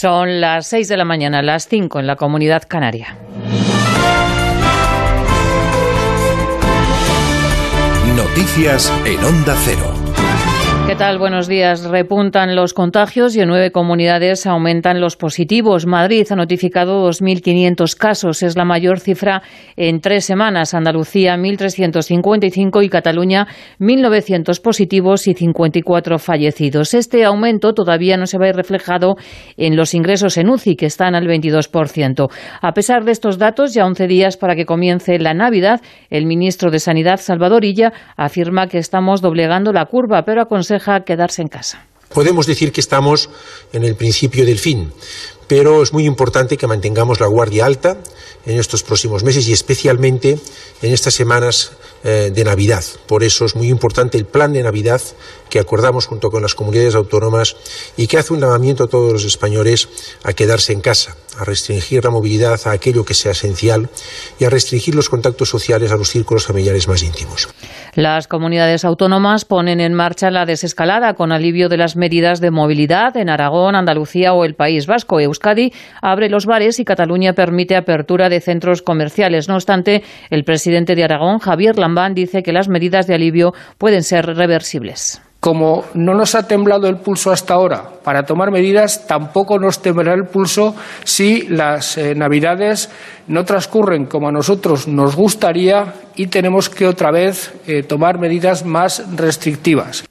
Son las 6 de la mañana, las 5 en la comunidad canaria. Noticias en Onda Cero. ¿Qué tal? Buenos días. Repuntan los contagios y en nueve comunidades aumentan los positivos. Madrid ha notificado 2.500 casos. Es la mayor cifra en tres semanas. Andalucía, 1.355 y Cataluña, 1.900 positivos y 54 fallecidos. Este aumento todavía no se ve reflejado en los ingresos en UCI, que están al 22%. A pesar de estos datos, ya 11 días para que comience la Navidad, el ministro de Sanidad, Salvador Illa, afirma que estamos doblegando la curva, pero aconseja quedarse en casa. Podemos decir que estamos en el principio del fin, pero es muy importante que mantengamos la guardia alta en estos próximos meses y especialmente en estas semanas eh, de Navidad. Por eso es muy importante el plan de Navidad que acordamos junto con las comunidades autónomas y que hace un llamamiento a todos los españoles a quedarse en casa, a restringir la movilidad a aquello que sea esencial y a restringir los contactos sociales a los círculos familiares más íntimos. Las comunidades autónomas ponen en marcha la desescalada con alivio de las medidas de movilidad en Aragón, Andalucía o el País Vasco. Euskadi abre los bares y Cataluña permite apertura de centros comerciales. No obstante, el presidente de Aragón, Javier Lambán, dice que las medidas de alivio pueden ser reversibles. Como no nos ha temblado el pulso hasta ahora para tomar medidas, tampoco nos temblará el pulso si las eh, Navidades no transcurren como a nosotros nos gustaría y tenemos que otra vez eh, tomar medidas más restrictivas.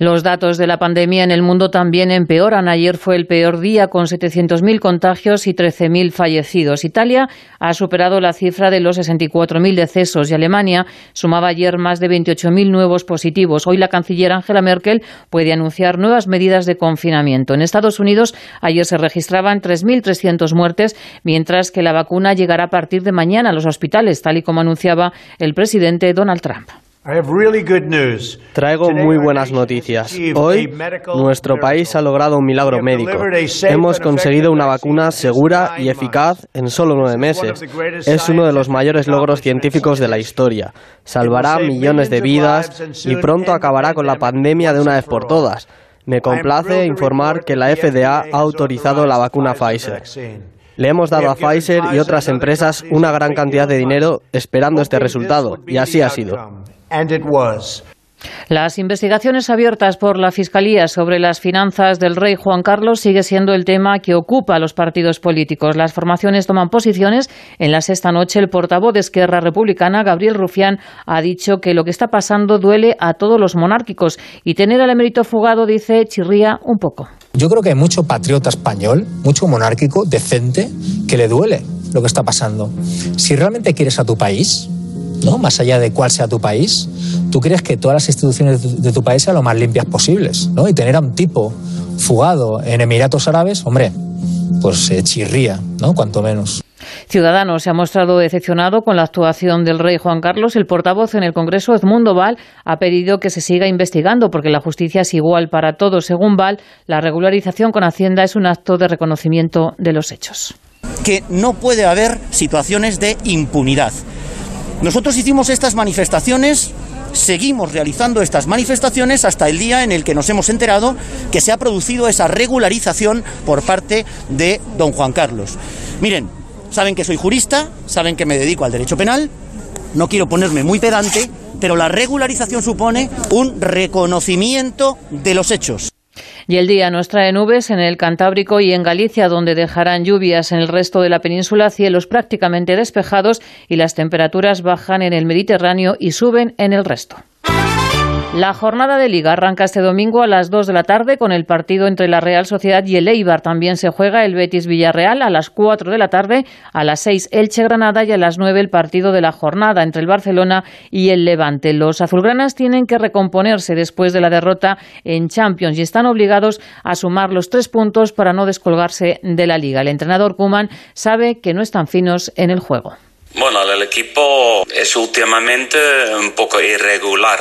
Los datos de la pandemia en el mundo también empeoran. Ayer fue el peor día con 700.000 contagios y 13.000 fallecidos. Italia ha superado la cifra de los 64.000 decesos y Alemania sumaba ayer más de 28.000 nuevos positivos. Hoy la canciller Angela Merkel puede anunciar nuevas medidas de confinamiento. En Estados Unidos ayer se registraban 3.300 muertes, mientras que la vacuna llegará a partir de mañana a los hospitales, tal y como anunciaba el presidente Donald Trump. Traigo muy buenas noticias. Hoy nuestro país ha logrado un milagro médico. Hemos conseguido una vacuna segura y eficaz en solo nueve meses. Es uno de los mayores logros científicos de la historia. Salvará millones de vidas y pronto acabará con la pandemia de una vez por todas. Me complace informar que la FDA ha autorizado la vacuna Pfizer. Le hemos dado a Pfizer y otras empresas una gran cantidad de dinero esperando este resultado, y así ha sido. Las investigaciones abiertas por la Fiscalía sobre las finanzas del rey Juan Carlos sigue siendo el tema que ocupa a los partidos políticos. Las formaciones toman posiciones. En la sexta noche, el portavoz de Esquerra Republicana, Gabriel Rufián, ha dicho que lo que está pasando duele a todos los monárquicos y tener al emérito fugado, dice, chirría un poco. Yo creo que hay mucho patriota español, mucho monárquico, decente, que le duele lo que está pasando. Si realmente quieres a tu país, ¿no? Más allá de cuál sea tu país, tú crees que todas las instituciones de tu país sean lo más limpias posibles, ¿no? Y tener a un tipo fugado en Emiratos Árabes, hombre, pues se chirría, ¿no? Cuanto menos. Ciudadanos se ha mostrado decepcionado con la actuación del rey Juan Carlos. El portavoz en el Congreso, Edmundo Val, ha pedido que se siga investigando porque la justicia es igual para todos. Según Val, la regularización con Hacienda es un acto de reconocimiento de los hechos. Que no puede haber situaciones de impunidad. Nosotros hicimos estas manifestaciones seguimos realizando estas manifestaciones hasta el día en el que nos hemos enterado que se ha producido esa regularización por parte de don Juan Carlos. Miren, saben que soy jurista, saben que me dedico al derecho penal, no quiero ponerme muy pedante, pero la regularización supone un reconocimiento de los hechos. Y el día nos trae nubes en el Cantábrico y en Galicia, donde dejarán lluvias en el resto de la península, cielos prácticamente despejados y las temperaturas bajan en el Mediterráneo y suben en el resto. La jornada de liga arranca este domingo a las 2 de la tarde con el partido entre la Real Sociedad y el Eibar. También se juega el Betis Villarreal a las 4 de la tarde, a las 6 Elche Granada y a las 9 el partido de la jornada entre el Barcelona y el Levante. Los azulgranas tienen que recomponerse después de la derrota en Champions y están obligados a sumar los tres puntos para no descolgarse de la liga. El entrenador Kuman sabe que no están finos en el juego. Bueno, el equipo es últimamente un poco irregular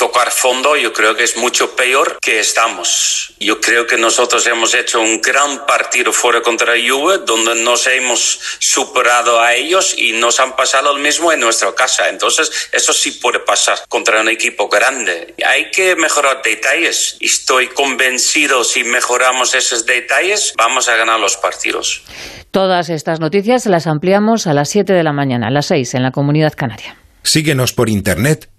tocar fondo, yo creo que es mucho peor que estamos. Yo creo que nosotros hemos hecho un gran partido fuera contra Juve, donde nos hemos superado a ellos y nos han pasado el mismo en nuestra casa. Entonces, eso sí puede pasar contra un equipo grande. Hay que mejorar detalles. Estoy convencido si mejoramos esos detalles, vamos a ganar los partidos. Todas estas noticias las ampliamos a las 7 de la mañana, a las 6 en la Comunidad Canaria. Síguenos por internet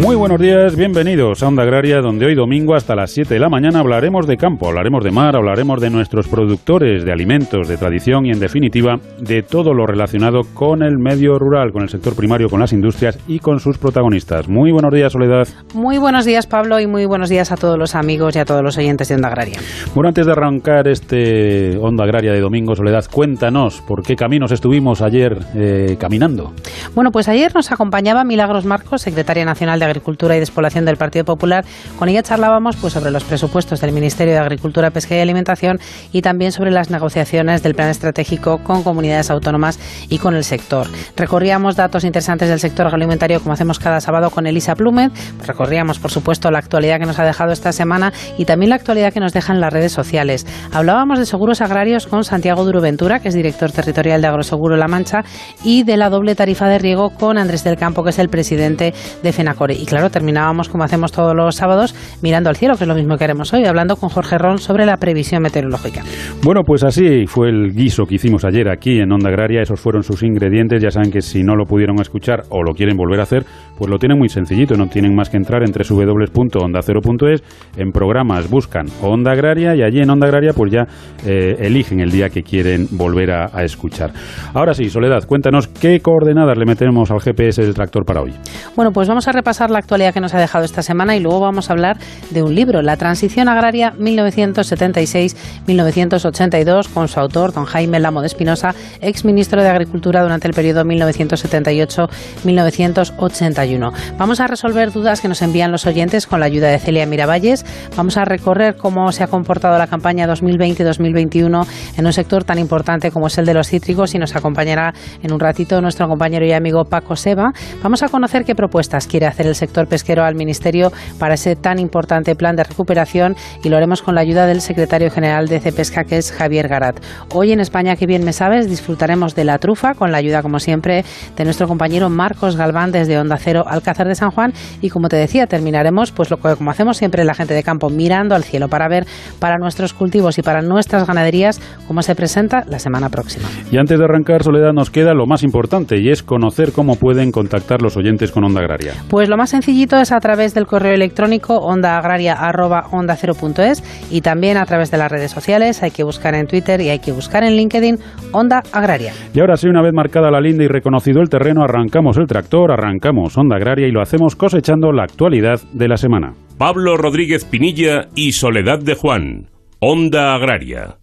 Muy buenos días, bienvenidos a Onda Agraria, donde hoy domingo hasta las 7 de la mañana hablaremos de campo, hablaremos de mar, hablaremos de nuestros productores de alimentos, de tradición y en definitiva de todo lo relacionado con el medio rural, con el sector primario, con las industrias y con sus protagonistas. Muy buenos días, Soledad. Muy buenos días, Pablo, y muy buenos días a todos los amigos y a todos los oyentes de Onda Agraria. Bueno, antes de arrancar este Onda Agraria de domingo, Soledad, cuéntanos por qué caminos estuvimos ayer eh, caminando. Bueno, pues ayer nos acompañaba Milagros Marcos, secretaria nacional de Agricultura y Despoblación del Partido Popular. Con ella charlábamos pues, sobre los presupuestos del Ministerio de Agricultura, Pesca y Alimentación y también sobre las negociaciones del plan estratégico con comunidades autónomas y con el sector. Recorríamos datos interesantes del sector agroalimentario como hacemos cada sábado con Elisa Plumet. Recorríamos, por supuesto, la actualidad que nos ha dejado esta semana y también la actualidad que nos dejan las redes sociales. Hablábamos de seguros agrarios con Santiago Duroventura, que es director territorial de Agroseguro La Mancha, y de la doble tarifa de riego con Andrés del Campo, que es el presidente de FENACORE. Y claro, terminábamos como hacemos todos los sábados mirando al cielo, que es lo mismo que haremos hoy, hablando con Jorge Ron sobre la previsión meteorológica. Bueno, pues así fue el guiso que hicimos ayer aquí en Onda Agraria, esos fueron sus ingredientes, ya saben que si no lo pudieron escuchar o lo quieren volver a hacer, pues lo tienen muy sencillito, no tienen más que entrar en www.ondacero.es, en programas buscan Onda Agraria y allí en Onda Agraria pues ya eh, eligen el día que quieren volver a, a escuchar. Ahora sí, Soledad, cuéntanos qué coordenadas le metemos al GPS del tractor para hoy. Bueno, pues vamos a repasar la actualidad que nos ha dejado esta semana y luego vamos a hablar de un libro, La Transición Agraria 1976-1982, con su autor, don Jaime Lamo de Espinosa, ex ministro de Agricultura durante el periodo 1978-1981. Vamos a resolver dudas que nos envían los oyentes con la ayuda de Celia Miravalles. Vamos a recorrer cómo se ha comportado la campaña 2020-2021 en un sector tan importante como es el de los cítricos y nos acompañará en un ratito nuestro compañero y amigo Paco Seba. Vamos a conocer qué propuestas quiere hacer el sector pesquero al Ministerio para ese tan importante plan de recuperación y lo haremos con la ayuda del secretario general de CEPESCA, que es Javier Garat. Hoy en España, que bien me sabes, disfrutaremos de la trufa con la ayuda, como siempre, de nuestro compañero Marcos Galván desde Onda Cero Alcázar de San Juan y, como te decía, terminaremos, pues lo que como hacemos siempre la gente de campo, mirando al cielo para ver para nuestros cultivos y para nuestras ganaderías cómo se presenta la semana próxima. Y antes de arrancar, Soledad, nos queda lo más importante y es conocer cómo pueden contactar los oyentes con Onda Agraria. Pues lo más sencillito es a través del correo electrónico ondaagraria.onda0.es y también a través de las redes sociales. Hay que buscar en Twitter y hay que buscar en LinkedIn Onda Agraria. Y ahora sí, una vez marcada la linda y reconocido el terreno, arrancamos el tractor, arrancamos Onda Agraria y lo hacemos cosechando la actualidad de la semana. Pablo Rodríguez Pinilla y Soledad de Juan. Onda Agraria.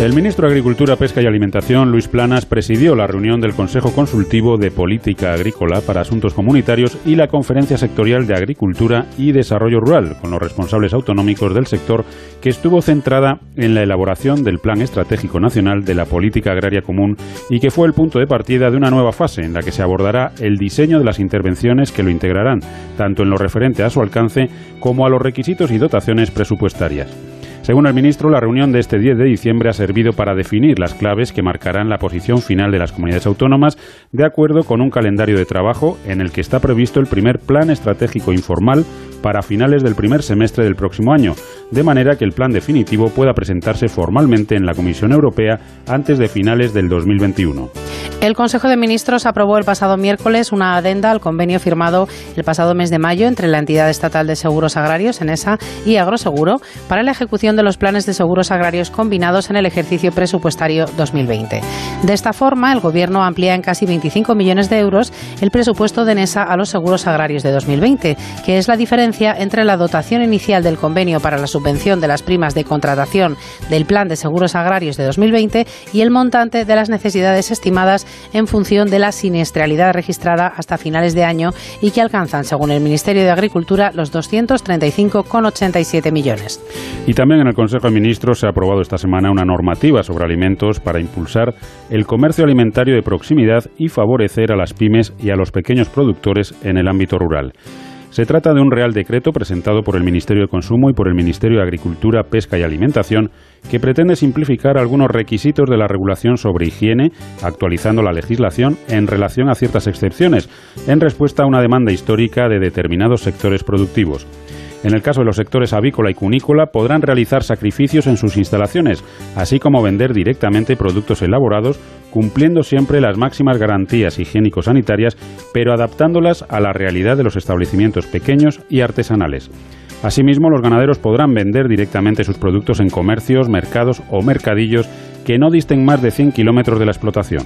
El ministro de Agricultura, Pesca y Alimentación, Luis Planas, presidió la reunión del Consejo Consultivo de Política Agrícola para Asuntos Comunitarios y la Conferencia Sectorial de Agricultura y Desarrollo Rural, con los responsables autonómicos del sector, que estuvo centrada en la elaboración del Plan Estratégico Nacional de la Política Agraria Común y que fue el punto de partida de una nueva fase en la que se abordará el diseño de las intervenciones que lo integrarán, tanto en lo referente a su alcance como a los requisitos y dotaciones presupuestarias. Según el ministro, la reunión de este 10 de diciembre ha servido para definir las claves que marcarán la posición final de las comunidades autónomas de acuerdo con un calendario de trabajo en el que está previsto el primer plan estratégico informal para finales del primer semestre del próximo año, de manera que el plan definitivo pueda presentarse formalmente en la Comisión Europea antes de finales del 2021. El Consejo de Ministros aprobó el pasado miércoles una adenda al convenio firmado el pasado mes de mayo entre la entidad estatal de seguros agrarios, ENESA, y Agroseguro para la ejecución de los planes de seguros agrarios combinados en el ejercicio presupuestario 2020. De esta forma, el Gobierno amplía en casi 25 millones de euros el presupuesto de ENESA a los seguros agrarios de 2020, que es la diferencia entre la dotación inicial del convenio para la subvención de las primas de contratación del Plan de Seguros Agrarios de 2020 y el montante de las necesidades estimadas en función de la siniestralidad registrada hasta finales de año y que alcanzan, según el Ministerio de Agricultura, los 235,87 millones. Y también en el Consejo de Ministros se ha aprobado esta semana una normativa sobre alimentos para impulsar el comercio alimentario de proximidad y favorecer a las pymes y a los pequeños productores en el ámbito rural. Se trata de un Real Decreto presentado por el Ministerio de Consumo y por el Ministerio de Agricultura, Pesca y Alimentación que pretende simplificar algunos requisitos de la regulación sobre higiene, actualizando la legislación en relación a ciertas excepciones, en respuesta a una demanda histórica de determinados sectores productivos. En el caso de los sectores avícola y cunícola podrán realizar sacrificios en sus instalaciones, así como vender directamente productos elaborados, cumpliendo siempre las máximas garantías higiénico-sanitarias, pero adaptándolas a la realidad de los establecimientos pequeños y artesanales. Asimismo, los ganaderos podrán vender directamente sus productos en comercios, mercados o mercadillos que no disten más de 100 kilómetros de la explotación.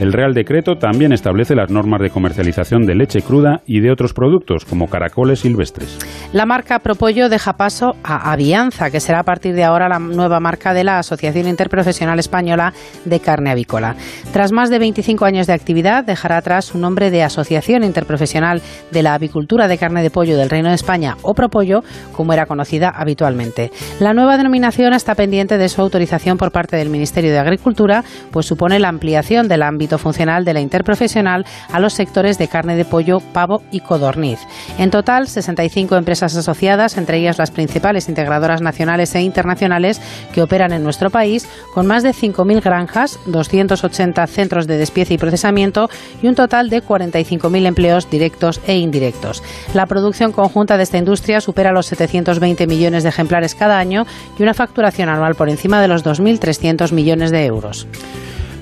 El Real Decreto también establece las normas de comercialización de leche cruda y de otros productos, como caracoles silvestres. La marca Propollo deja paso a Avianza, que será a partir de ahora la nueva marca de la Asociación Interprofesional Española de Carne Avícola. Tras más de 25 años de actividad, dejará atrás su nombre de Asociación Interprofesional de la Avicultura de Carne de Pollo del Reino de España, o Propollo, como era conocida habitualmente. La nueva denominación está pendiente de su autorización por parte del Ministerio de Agricultura, pues supone la ampliación del ámbito funcional de la interprofesional a los sectores de carne de pollo, pavo y codorniz. En total, 65 empresas asociadas, entre ellas las principales integradoras nacionales e internacionales que operan en nuestro país, con más de 5.000 granjas, 280 centros de despiece y procesamiento y un total de 45.000 empleos directos e indirectos. La producción conjunta de esta industria supera los 720 millones de ejemplares cada año y una facturación anual por encima de los 2.300 millones de euros.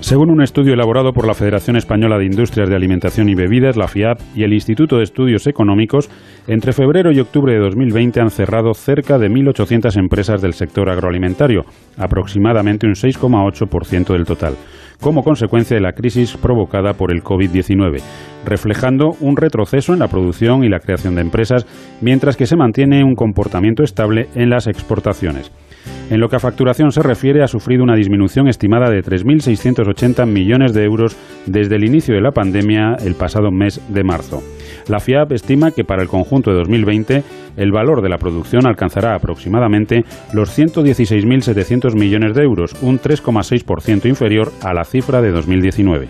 Según un estudio elaborado por la Federación Española de Industrias de Alimentación y Bebidas, la FIAP, y el Instituto de Estudios Económicos, entre febrero y octubre de 2020 han cerrado cerca de 1.800 empresas del sector agroalimentario, aproximadamente un 6,8% del total, como consecuencia de la crisis provocada por el COVID-19, reflejando un retroceso en la producción y la creación de empresas, mientras que se mantiene un comportamiento estable en las exportaciones. En lo que a facturación se refiere, ha sufrido una disminución estimada de 3.680 millones de euros desde el inicio de la pandemia el pasado mes de marzo. La FIAP estima que para el conjunto de 2020 el valor de la producción alcanzará aproximadamente los 116.700 millones de euros, un 3,6% inferior a la cifra de 2019.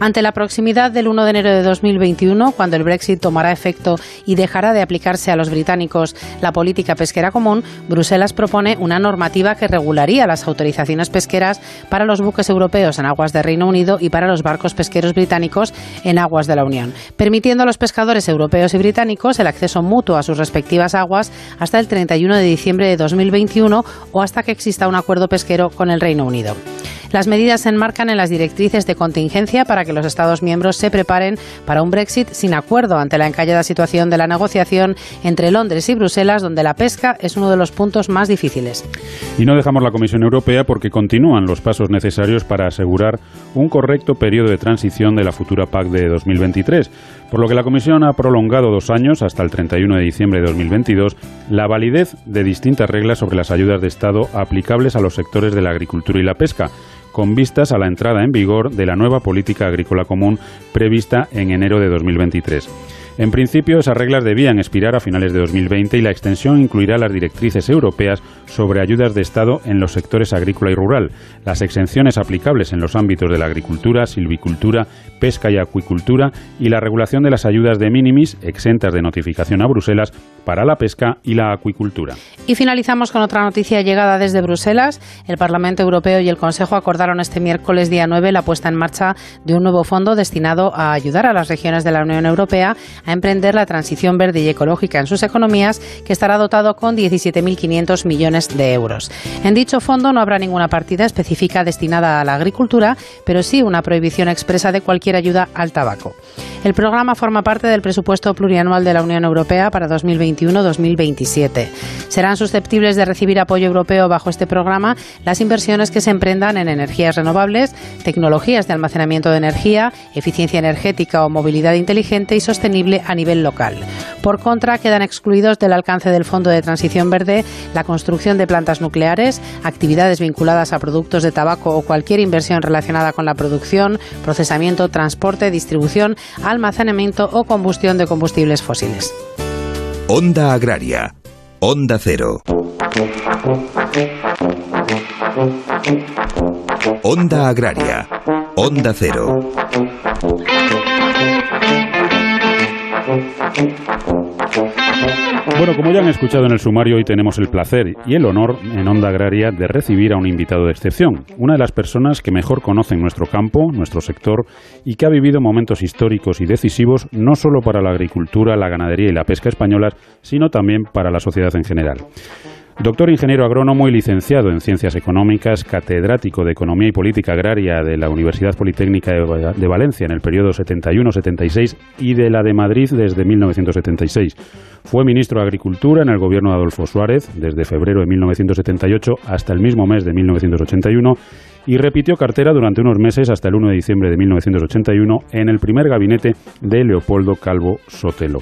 Ante la proximidad del 1 de enero de 2021, cuando el Brexit tomará efecto y dejará de aplicarse a los británicos la política pesquera común, Bruselas propone una normativa que regularía las autorizaciones pesqueras para los buques europeos en aguas de Reino Unido y para los barcos pesqueros británicos en aguas de la Unión, permitiendo a los pescadores europeos y británicos el acceso mutuo a sus respectivas aguas hasta el 31 de diciembre de 2021 o hasta que exista un acuerdo pesquero con el Reino Unido. Las medidas se enmarcan en las directrices de contingencia para que los Estados miembros se preparen para un Brexit sin acuerdo ante la encallada situación de la negociación entre Londres y Bruselas, donde la pesca es uno de los puntos más difíciles. Y no dejamos la Comisión Europea porque continúan los pasos necesarios para asegurar un correcto periodo de transición de la futura PAC de 2023, por lo que la Comisión ha prolongado dos años, hasta el 31 de diciembre de 2022, la validez de distintas reglas sobre las ayudas de Estado aplicables a los sectores de la agricultura y la pesca con vistas a la entrada en vigor de la nueva política agrícola común prevista en enero de 2023. En principio, esas reglas debían expirar a finales de 2020 y la extensión incluirá las directrices europeas sobre ayudas de Estado en los sectores agrícola y rural, las exenciones aplicables en los ámbitos de la agricultura, silvicultura, pesca y acuicultura y la regulación de las ayudas de minimis exentas de notificación a Bruselas para la pesca y la acuicultura. Y finalizamos con otra noticia llegada desde Bruselas. El Parlamento Europeo y el Consejo acordaron este miércoles día 9 la puesta en marcha de un nuevo fondo destinado a ayudar a las regiones de la Unión Europea a emprender la transición verde y ecológica en sus economías, que estará dotado con 17.500 millones de euros. En dicho fondo no habrá ninguna partida específica destinada a la agricultura, pero sí una prohibición expresa de cualquier ayuda al tabaco. El programa forma parte del presupuesto plurianual de la Unión Europea para 2021-2027. Serán susceptibles de recibir apoyo europeo bajo este programa las inversiones que se emprendan en energías renovables, tecnologías de almacenamiento de energía, eficiencia energética o movilidad inteligente y sostenible a nivel local. Por contra, quedan excluidos del alcance del Fondo de Transición Verde la construcción de plantas nucleares, actividades vinculadas a productos de tabaco o cualquier inversión relacionada con la producción, procesamiento, transporte, distribución, almacenamiento o combustión de combustibles fósiles. Onda Agraria. Onda Cero. Onda Agraria. Onda Cero. Bueno, como ya han escuchado en el sumario, hoy tenemos el placer y el honor en Onda Agraria de recibir a un invitado de excepción, una de las personas que mejor conocen nuestro campo, nuestro sector y que ha vivido momentos históricos y decisivos no solo para la agricultura, la ganadería y la pesca españolas, sino también para la sociedad en general. Doctor ingeniero agrónomo y licenciado en Ciencias Económicas, catedrático de Economía y Política Agraria de la Universidad Politécnica de Valencia en el periodo 71-76 y de la de Madrid desde 1976. Fue ministro de Agricultura en el gobierno de Adolfo Suárez desde febrero de 1978 hasta el mismo mes de 1981 y repitió cartera durante unos meses hasta el 1 de diciembre de 1981 en el primer gabinete de Leopoldo Calvo Sotelo.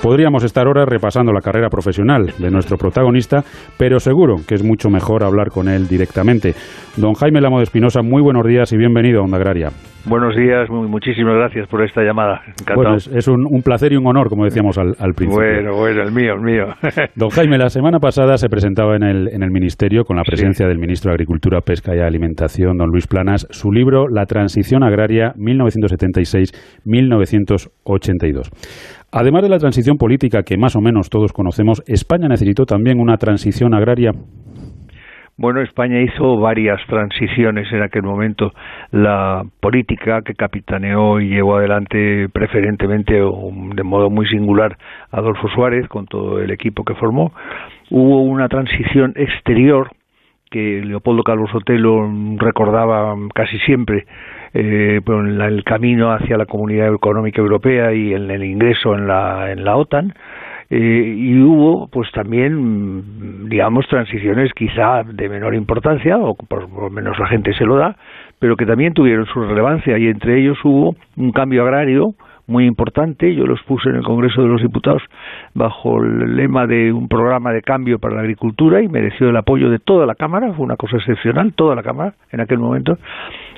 Podríamos estar ahora repasando la carrera profesional de nuestro protagonista, pero seguro que es mucho mejor hablar con él directamente. Don Jaime Lamo de Espinosa, muy buenos días y bienvenido a Onda Agraria. Buenos días, muchísimas gracias por esta llamada. Encantado. es, un, placer y un honor, como decíamos al, principio. Bueno, bueno, el mío, el mío. Don Jaime, la semana pasada se presentaba en el, en el Ministerio, con la presencia del Ministro de Agricultura, Pesca y Alimentación, don Luis Planas, su libro La Transición Agraria 1976-1982. Además de la transición política que más o menos todos conocemos, España necesitó también una transición agraria bueno, España hizo varias transiciones en aquel momento. La política que capitaneó y llevó adelante preferentemente de modo muy singular Adolfo Suárez con todo el equipo que formó. Hubo una transición exterior que Leopoldo Carlos Sotelo recordaba casi siempre eh, el camino hacia la Comunidad Económica Europea y en el ingreso en la, en la OTAN eh, y hubo pues también digamos transiciones quizá de menor importancia o por lo menos la gente se lo da pero que también tuvieron su relevancia y entre ellos hubo un cambio agrario muy importante. Yo los puse en el Congreso de los Diputados bajo el lema de un programa de cambio para la agricultura y mereció el apoyo de toda la Cámara. Fue una cosa excepcional, toda la Cámara en aquel momento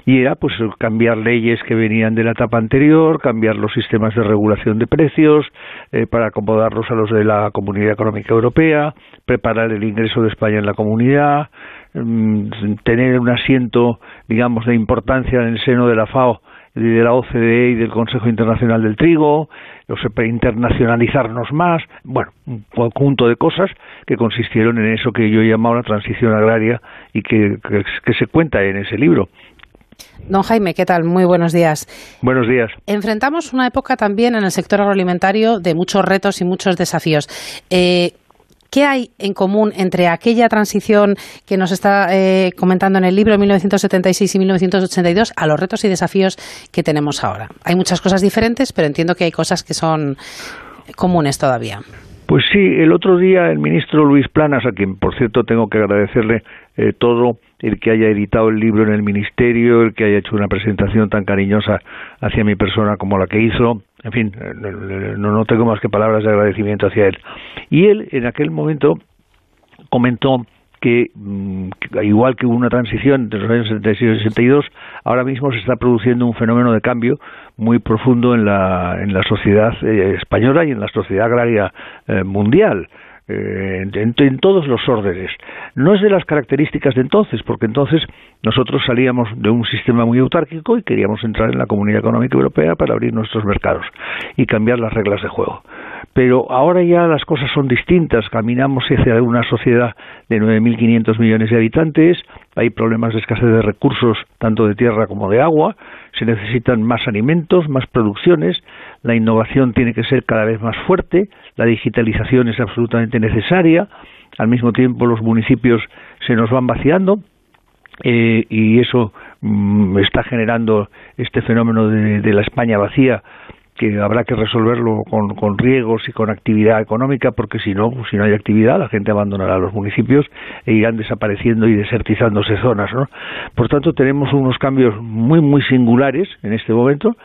y era pues cambiar leyes que venían de la etapa anterior, cambiar los sistemas de regulación de precios eh, para acomodarlos a los de la Comunidad Económica Europea, preparar el ingreso de España en la comunidad, mm, tener un asiento, digamos, de importancia en el seno de la FAO de la OCDE y del Consejo Internacional del Trigo, o internacionalizarnos más, bueno, un conjunto de cosas que consistieron en eso que yo llamaba la transición agraria y que se cuenta en ese libro. Don Jaime, ¿qué tal? Muy buenos días. Buenos días. Enfrentamos una época también en el sector agroalimentario de muchos retos y muchos desafíos. Eh, ¿Qué hay en común entre aquella transición que nos está eh, comentando en el libro 1976 y 1982 a los retos y desafíos que tenemos ahora? Hay muchas cosas diferentes, pero entiendo que hay cosas que son comunes todavía. Pues sí, el otro día el ministro Luis Planas, a quien por cierto tengo que agradecerle eh, todo, el que haya editado el libro en el ministerio, el que haya hecho una presentación tan cariñosa hacia mi persona como la que hizo, en fin, eh, no, no tengo más que palabras de agradecimiento hacia él. Y él en aquel momento comentó que, mm, igual que hubo una transición entre los años 76 y 62, ahora mismo se está produciendo un fenómeno de cambio muy profundo en la, en la sociedad eh, española y en la sociedad agraria eh, mundial. Eh, en, todos los órdenes. No es de las características de entonces, porque entonces nosotros salíamos de un sistema muy autárquico y queríamos entrar en la Comunidad Económica Europea para abrir nuestros mercados y cambiar las reglas de juego. Pero ahora ya las cosas son distintas, caminamos hacia una sociedad de 9.500 millones de habitantes, hay problemas de escasez de recursos, tanto de tierra como de agua, se necesitan más alimentos, más producciones, la innovación tiene que ser cada vez más fuerte, la digitalización es absolutamente necesaria, al mismo tiempo los municipios se nos van vaciando eh, y eso mm, está generando este fenómeno de, la España vacía que habrá que resolverlo con, riegos y con actividad económica, porque si no, si no hay actividad, la gente abandonará los municipios e irán desapareciendo y desertizándose zonas. ¿no? Por tanto, tenemos unos cambios muy, muy singulares en este momento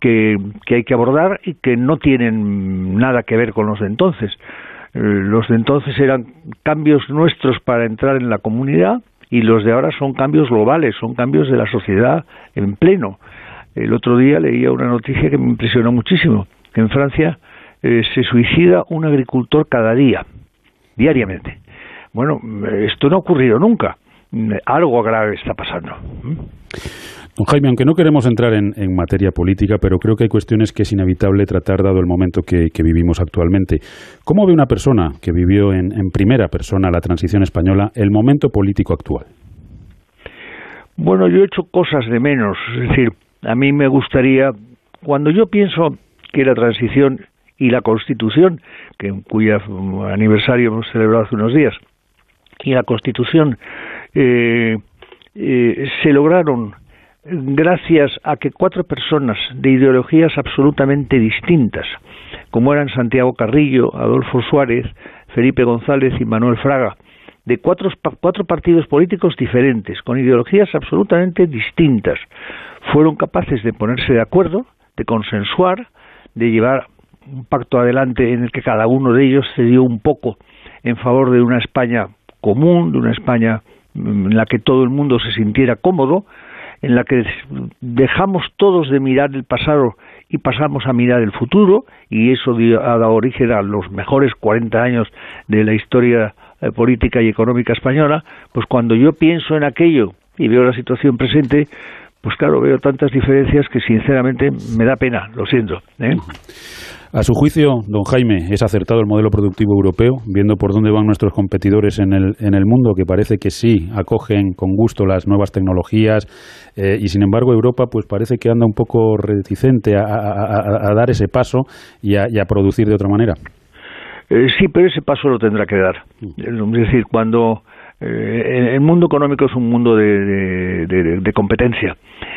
que, hay que abordar y que no tienen nada que ver con los de entonces. Eh, los de entonces eran cambios nuestros para entrar en la comunidad y los de ahora son cambios globales, son cambios de la sociedad en pleno. El otro día leía una noticia que me impresionó muchísimo, que en Francia eh, se suicida un agricultor cada día, diariamente. Bueno, esto no ha ocurrido nunca. Algo grave está pasando. Don Jaime, aunque no queremos entrar en, materia política, pero creo que hay cuestiones que es inevitable tratar dado el momento que, vivimos actualmente. ¿Cómo ve una persona que vivió en, primera persona la transición española el momento político actual? Bueno, yo he hecho cosas de menos. Es decir, a mí me gustaría, cuando yo pienso que la transición y la Constitución, que cuyo aniversario hemos celebrado hace unos días, y la Constitución eh, eh, se lograron gracias a que cuatro personas de ideologías absolutamente distintas, como eran Santiago Carrillo, Adolfo Suárez, Felipe González y Manuel Fraga, de cuatro, cuatro partidos políticos diferentes, con ideologías absolutamente distintas, fueron capaces de ponerse de acuerdo, de consensuar, de llevar un pacto adelante en el que cada uno de ellos cedió un poco en favor de una España común, de una España en la que todo el mundo se sintiera cómodo, en la que dejamos todos de mirar el pasado y pasamos a mirar el futuro, y eso ha dado origen a los mejores 40 años de la historia eh, política y económica española, pues cuando yo pienso en aquello y veo la situación presente, pues claro, veo tantas diferencias que sinceramente me da pena, lo siento. ¿eh? A su juicio, don Jaime, ¿es acertado el modelo productivo europeo, viendo por dónde van nuestros competidores en el, en el mundo, que parece que sí acogen con gusto las nuevas tecnologías eh, y sin embargo Europa pues parece que anda un poco reticente a, dar ese paso y a, producir de otra manera? Eh, sí, pero ese paso lo tendrá que dar. Mm. Es decir, cuando eh, el mundo económico es un mundo de, de competencia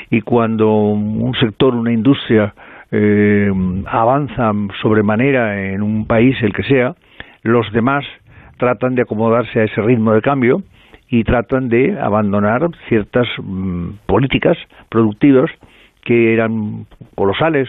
y cuando un sector, una industria, eh, avanzan sobremanera en un país, el que sea, los demás tratan de acomodarse a ese ritmo de cambio y tratan de abandonar ciertas mm, políticas productivas que eran colosales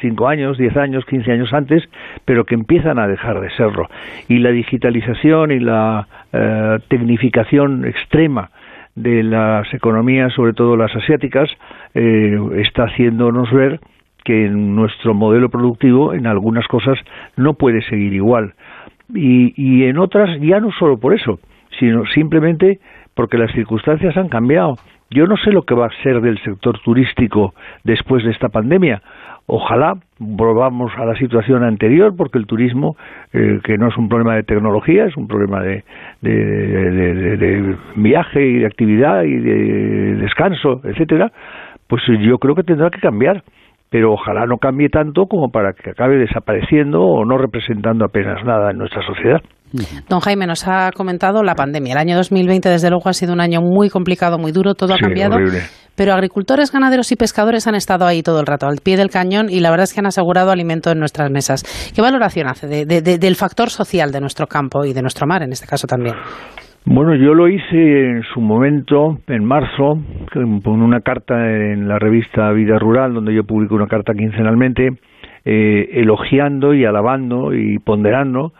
cinco años, diez años, quince años antes, pero que empiezan a dejar de serlo. Y la digitalización y la eh, tecnificación extrema de las economías, sobre todo las asiáticas, eh, está haciéndonos ver que nuestro modelo productivo en algunas cosas no puede seguir igual. Y, y en otras ya no solo por eso sino simplemente porque las circunstancias han cambiado. Yo no sé lo que va a ser del sector turístico después de esta pandemia ojalá volvamos a la situación anterior porque el turismo eh, que no es un problema de tecnología es un problema de, de, de viaje y de actividad y de descanso etcétera pues yo creo que tendrá que cambiar pero ojalá no cambie tanto como para que acabe desapareciendo o no representando apenas nada en nuestra sociedad. Don Jaime nos ha comentado la pandemia. El año 2020, desde luego, ha sido un año muy complicado, muy duro, todo ha cambiado. Pero agricultores, ganaderos y pescadores han estado ahí todo el rato, al pie del cañón, y la verdad es que han asegurado alimento en nuestras mesas. ¿Qué valoración hace del factor social de nuestro campo y de nuestro mar, en este caso también? Bueno, yo lo hice en su momento, en marzo, con una carta en la revista Vida Rural, donde yo publico una carta quincenalmente, eh, elogiando y alabando y ponderando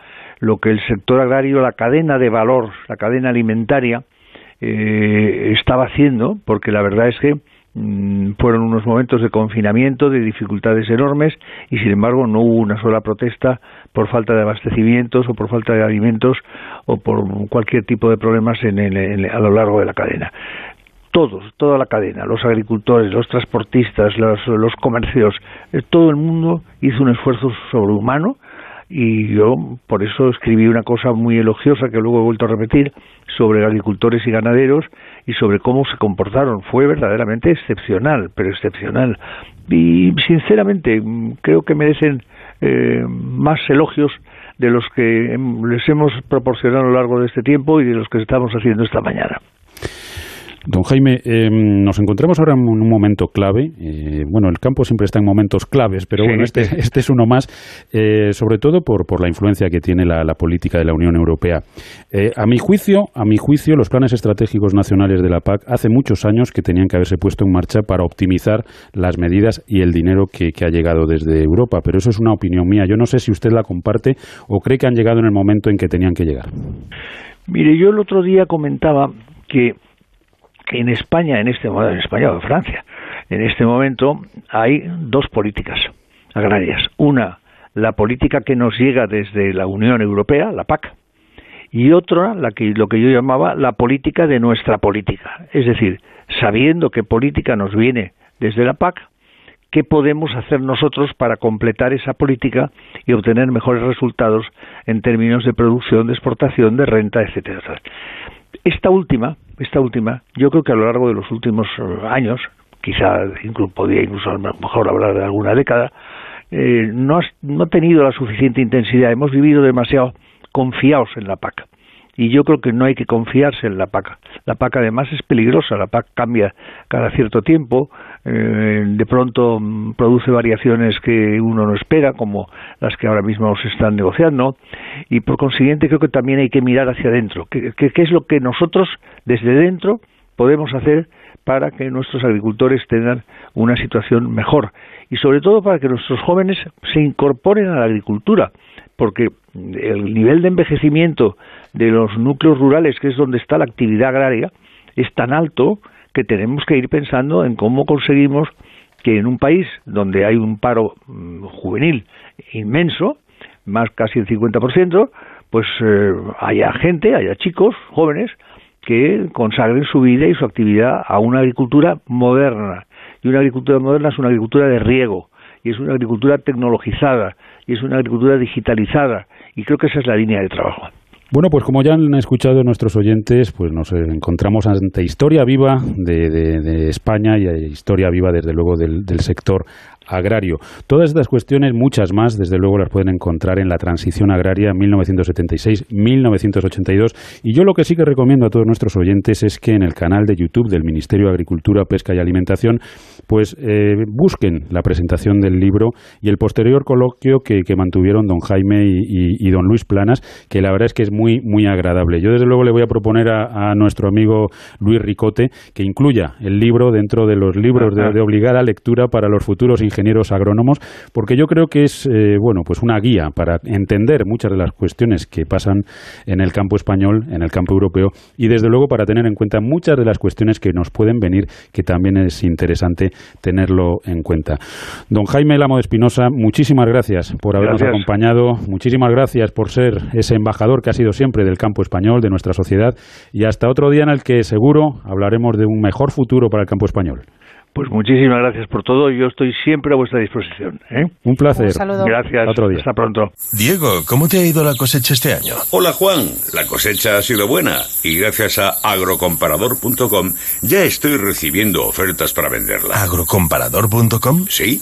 lo que el sector agrario, la cadena de valor, la cadena alimentaria, eh, estaba haciendo, porque la verdad es que mm, fueron unos momentos de confinamiento, de dificultades enormes, y sin embargo no hubo una sola protesta por falta de abastecimientos o por falta de alimentos o por cualquier tipo de problemas en a lo largo de la cadena. Todos, toda la cadena, los agricultores, los transportistas, los, los comercios, eh, todo el mundo hizo un esfuerzo sobrehumano y yo por eso escribí una cosa muy elogiosa que luego he vuelto a repetir sobre agricultores y ganaderos y sobre cómo se comportaron. Fue verdaderamente excepcional, pero excepcional. Y sinceramente creo que merecen eh, más elogios de los que les hemos proporcionado a lo largo de este tiempo y de los que estamos haciendo esta mañana. Don Jaime, em, nos encontramos ahora en un momento clave. Eh, bueno, el campo siempre está en momentos claves, pero bueno, este, este es uno más, eh, sobre todo por, por la influencia que tiene la, política de la Unión Europea. Eh, a mi juicio, a mi juicio, los planes estratégicos nacionales de la PAC hace muchos años que tenían que haberse puesto en marcha para optimizar las medidas y el dinero que, que ha llegado desde Europa. Pero eso es una opinión mía. Yo no sé si usted la comparte o cree que han llegado en el momento en que tenían que llegar. Mire, yo el otro día comentaba que en España, en este momento, en España o en Francia, en este momento hay dos políticas agrarias. Una, la política que nos llega desde la Unión Europea, la PAC, y otra, la que, lo que yo llamaba la política de nuestra política. Es decir, sabiendo qué política nos viene desde la PAC, qué podemos hacer nosotros para completar esa política y obtener mejores resultados en términos de producción, de exportación, de renta, etcétera. Esta última, esta última, yo creo que a lo largo de los últimos eh, años, quizá incluso, podría incluso a lo mejor hablar de alguna década, eh, no, no ha tenido la suficiente intensidad. Hemos vivido demasiado confiados en la PAC y yo creo que no hay que confiarse en la PAC. La PAC además es peligrosa, la PAC cambia cada cierto tiempo, eh, de pronto mm, produce variaciones que uno no espera, como las que ahora mismo se están negociando, y por consiguiente creo que también hay que mirar hacia adentro. ¿Qué, qué, es lo que nosotros desde dentro podemos hacer para que nuestros agricultores tengan una situación mejor? Y sobre todo para que nuestros jóvenes se incorporen a la agricultura, porque el nivel de envejecimiento de los núcleos rurales, que es donde está la actividad agraria, es tan alto que tenemos que ir pensando en cómo conseguimos que en un país donde hay un paro mm, juvenil inmenso, más casi el 50%, pues eh, haya gente, haya chicos, jóvenes, que consagren su vida y su actividad a una agricultura moderna. Y una agricultura moderna es una agricultura de riego, y es una agricultura tecnologizada, y es una agricultura digitalizada, y creo que esa es la línea de trabajo. Bueno, pues como ya han escuchado nuestros oyentes, pues nos encontramos ante historia viva de, España y historia viva, desde luego, del, del sector agrario. Todas estas cuestiones, muchas más, desde luego las pueden encontrar en la transición agraria 1976-1982. Y yo lo que sí que recomiendo a todos nuestros oyentes es que en el canal de YouTube del Ministerio de Agricultura, Pesca y Alimentación, pues eh, busquen la presentación del libro y el posterior coloquio que, mantuvieron don Jaime y, don Luis Planas, que la verdad es que es muy, muy agradable. Yo desde luego le voy a proponer a, nuestro amigo Luis Ricote que incluya el libro dentro de los libros de, de obligada lectura para los futuros ingenieros agrónomos, porque yo creo que es eh, bueno pues una guía para entender muchas de las cuestiones que pasan en el campo español, en el campo europeo y desde luego para tener en cuenta muchas de las cuestiones que nos pueden venir, que también es interesante tenerlo en cuenta. Don Jaime Lamo de Espinosa, muchísimas gracias por habernos acompañado, muchísimas gracias por ser ese embajador que ha sido siempre del campo español, de nuestra sociedad y hasta otro día en el que seguro hablaremos de un mejor futuro para el campo español. Pues muchísimas gracias por todo. Yo estoy siempre a vuestra disposición. ¿eh? Un placer. Gracias. Otro día. Hasta pronto. Diego, ¿cómo te ha ido la cosecha este año? Hola Juan, la cosecha ha sido buena y gracias a agrocomparador.com ya estoy recibiendo ofertas para venderla. ¿Agrocomparador.com? Sí.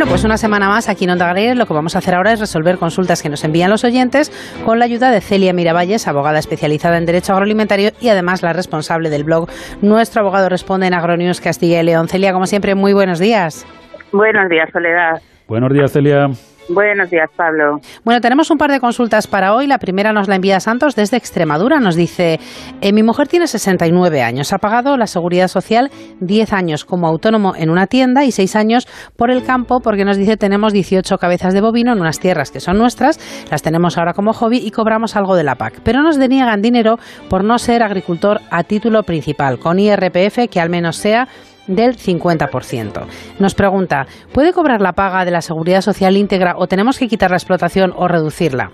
Bueno, pues una semana más aquí en Onda lo que vamos a hacer ahora es resolver consultas que nos envían los oyentes con la ayuda de Celia Miravalles, abogada especializada en Derecho Agroalimentario y además la responsable del blog Nuestro Abogado Responde en Agronews Castilla y León. Celia, como siempre, muy buenos días. Buenos días, Soledad. Buenos días, Celia. Buenos días, Pablo. Bueno, tenemos un par de consultas para hoy. La primera nos la envía Santos desde Extremadura. Nos dice, eh, mi mujer tiene 69 años, ha pagado la seguridad social 10 años como autónomo en una tienda y 6 años por el campo porque nos dice tenemos 18 cabezas de bovino en unas tierras que son nuestras, las tenemos ahora como hobby y cobramos algo de la PAC. Pero nos deniegan dinero por no ser agricultor a título principal, con IRPF que al menos sea del 50%. Nos pregunta, ¿puede cobrar la paga de la seguridad social íntegra o tenemos que quitar la explotación o reducirla?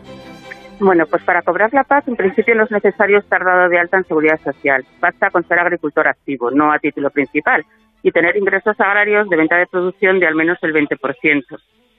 Bueno, pues para cobrar la PAC en principio no es necesario estar dado de alta en seguridad social. Basta con ser agricultor activo, no a título principal, y tener ingresos agrarios de venta de producción de al menos el 20%.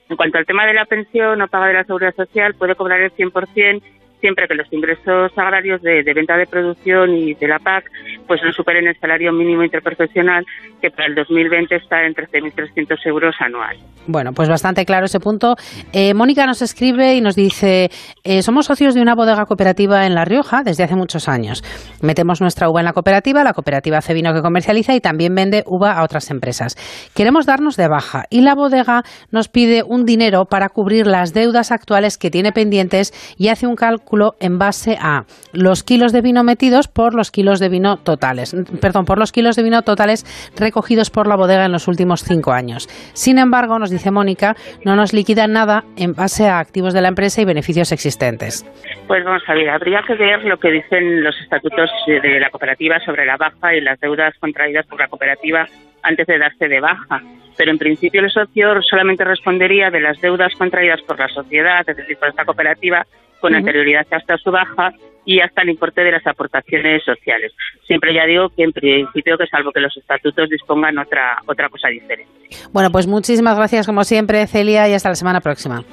En cuanto al tema de la pensión o paga de la seguridad social, puede cobrar el 100% siempre que los ingresos agrarios de, venta de producción y de la PAC pues no superen el salario mínimo interprofesional que para el 2020 está en 13.300 euros anual. Bueno, pues bastante claro ese punto. Eh, Mónica nos escribe y nos dice, eh, somos socios de una bodega cooperativa en La Rioja desde hace muchos años. Metemos nuestra uva en la cooperativa, la cooperativa hace vino que comercializa y también vende uva a otras empresas. Queremos darnos de baja y la bodega nos pide un dinero para cubrir las deudas actuales que tiene pendientes y hace un cálculo en base a los kilos de vino metidos por los kilos de vino totales, perdón, por los kilos de vino totales recogidos por la bodega en los últimos cinco años. Sin embargo, nos dice Mónica, no nos liquidan nada en base a activos de la empresa y beneficios existentes. Pues vamos a ver, habría que ver lo que dicen los estatutos de la cooperativa sobre la baja y las deudas contraídas por la cooperativa antes de darse de baja. Pero en principio el socio solamente respondería de las deudas contraídas por la sociedad, es decir, por esta cooperativa, con anterioridad hasta su baja y hasta el importe de las aportaciones sociales. Siempre ya digo que en principio que salvo que los estatutos dispongan otra otra cosa diferente. Bueno, pues muchísimas gracias como siempre, Celia, y hasta la semana próxima.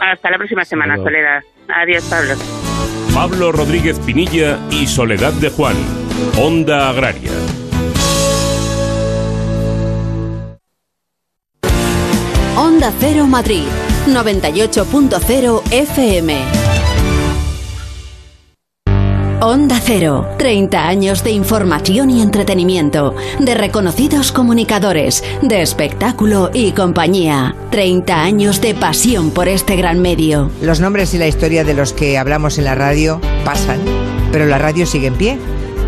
Hasta la próxima semana, Soledad. Adiós, Pablo. Pablo Rodríguez Pinilla y Soledad de Juan. Onda Agraria. Onda Cero Madrid, 98.0 FM. Onda Cero, 30 años de información y entretenimiento, de reconocidos comunicadores, de espectáculo y compañía. 30 años de pasión por este gran medio. Los nombres y la historia de los que hablamos en la radio pasan, pero la radio sigue en pie.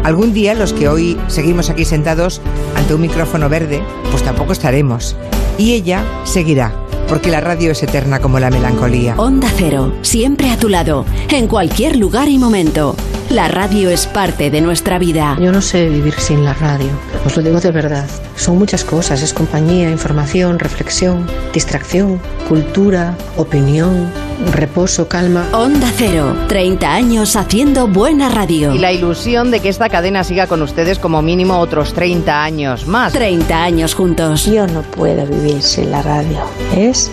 Algún día los que hoy seguimos aquí sentados ante un micrófono verde, pues tampoco estaremos. Y ella seguirá porque la radio es eterna como la melancolía. Onda Cero, siempre a tu lado, en cualquier lugar y momento. La radio es parte de nuestra vida. Yo no sé vivir sin la radio, os lo digo de verdad. Son muchas cosas, es compañía, información, reflexión, distracción, cultura, opinión, reposo, calma. Onda Cero, 30 años haciendo buena radio. Y la ilusión de que esta cadena siga con ustedes como mínimo otros 30 años más. 30 años juntos. Yo no puedo vivir sin la radio, es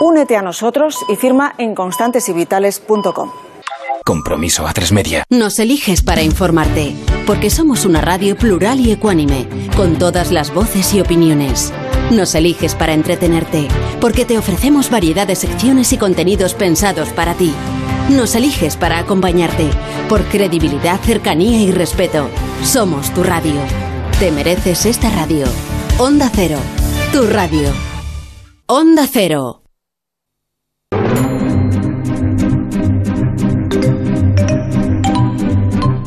Únete a nosotros y firma en constantesyvitales.com. Compromiso a tres media. Nos eliges para informarte, porque somos una radio plural y ecuánime, con todas las voces y opiniones. Nos eliges para entretenerte, porque te ofrecemos variedad de secciones y contenidos pensados para ti. Nos eliges para acompañarte, por credibilidad, cercanía y respeto. Somos tu radio. Te mereces esta radio. Onda Cero, tu radio. Onda Cero.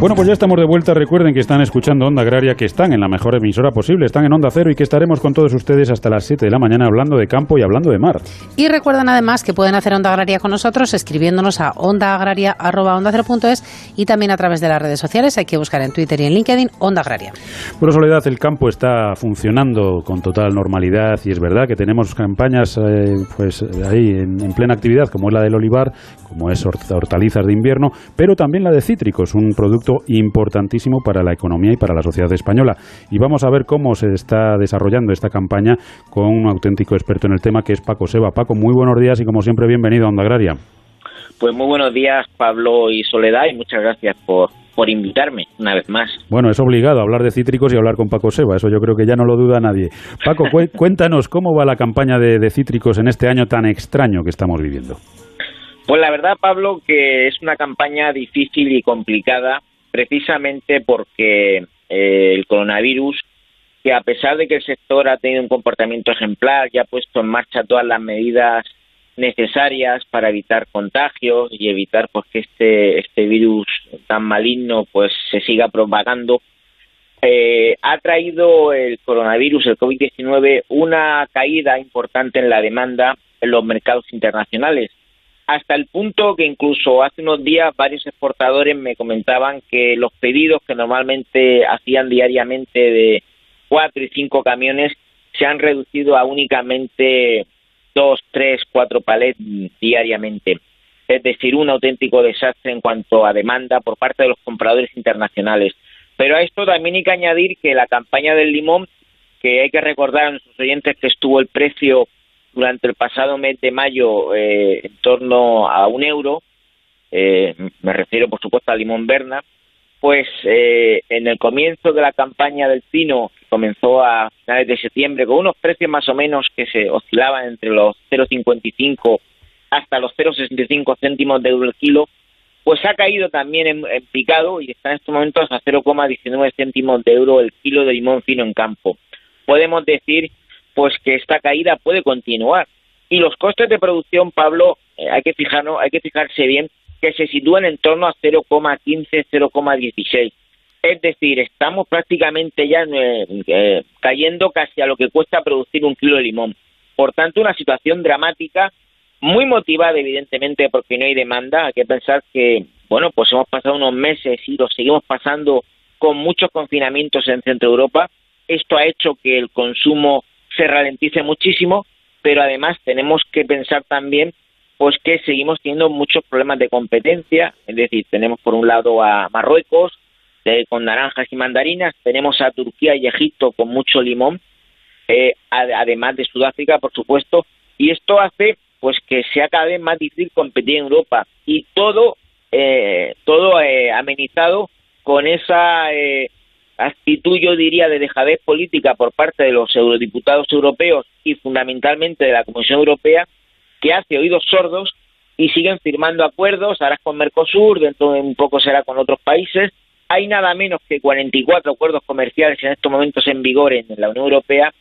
Bueno, pues ya estamos de vuelta. Recuerden que están escuchando Onda Agraria, que están en la mejor emisora posible, están en Onda Cero y que estaremos con todos ustedes hasta las 7 de la mañana hablando de campo y hablando de mar. Y recuerden además que pueden hacer Onda Agraria con nosotros escribiéndonos a ondaagraria.onda0.es y también a través de las redes sociales. Hay que buscar en Twitter y en LinkedIn Onda Agraria. Bueno, Soledad, el campo está funcionando con total normalidad y es verdad que tenemos campañas eh, pues ahí en, en plena actividad, como es la del olivar, como es hortalizas de invierno, pero también la de cítricos, un producto importantísimo para la economía y para la sociedad española. Y vamos a ver cómo se está desarrollando esta campaña con un auténtico experto en el tema que es Paco Seba. Paco, muy buenos días y como siempre bienvenido a Onda Agraria. Pues muy buenos días Pablo y Soledad y muchas gracias por, por invitarme una vez más. Bueno, es obligado hablar de cítricos y hablar con Paco Seba, eso yo creo que ya no lo duda nadie. Paco, cuéntanos cómo va la campaña de cítricos en este año tan extraño que estamos viviendo. Pues la verdad, Pablo, que es una campaña difícil y complicada precisamente porque eh, el coronavirus, que a pesar de que el sector ha tenido un comportamiento ejemplar y ha puesto en marcha todas las medidas necesarias para evitar contagios y evitar pues que este este virus tan maligno pues se siga propagando eh, ha traído el coronavirus el COVID-19 una caída importante en la demanda en los mercados internacionales hasta el punto que incluso hace unos días varios exportadores me comentaban que los pedidos que normalmente hacían diariamente de cuatro y cinco camiones se han reducido a únicamente dos, tres, cuatro palets diariamente. Es decir, un auténtico desastre en cuanto a demanda por parte de los compradores internacionales. Pero a esto también hay que añadir que la campaña del limón, que hay que recordar a nuestros oyentes que estuvo el precio durante el pasado mes de mayo eh, en torno a un euro, eh, me refiero por supuesto al limón Berna, pues eh, en el comienzo de la campaña del pino, que comenzó a finales de septiembre, con unos precios más o menos que se oscilaban entre los 0,55 hasta los 0,65 céntimos de euro el kilo, pues ha caído también en, en picado y está en estos momentos a 0,19 céntimos de euro el kilo de limón fino en campo. Podemos decir pues que esta caída puede continuar. Y los costes de producción, Pablo, eh, hay que fijarnos, hay que fijarse bien que se sitúan en torno a 0,15, 0,16. Es decir, estamos prácticamente ya eh, eh, cayendo casi a lo que cuesta producir un kilo de limón. Por tanto, una situación dramática, muy motivada evidentemente porque no hay demanda. Hay que pensar que, bueno, pues hemos pasado unos meses y lo seguimos pasando con muchos confinamientos en Centro Europa. Esto ha hecho que el consumo se ralentice muchísimo, pero además tenemos que pensar también pues que seguimos teniendo muchos problemas de competencia, es decir, tenemos por un lado a Marruecos con naranjas y mandarinas, tenemos a Turquía y Egipto con mucho limón, eh, además de Sudáfrica, por supuesto, y esto hace pues que sea cada vez más difícil competir en Europa. Y todo eh, todo eh, amenizado con esa actitud, yo diría, de dejadez política por parte de los eurodiputados europeos y fundamentalmente de la Comisión Europea, que hace oídos sordos y siguen firmando acuerdos, ahora con Mercosur, dentro de un poco será con otros países. Hay nada menos que 44 acuerdos comerciales en estos momentos en vigor en la Unión Europea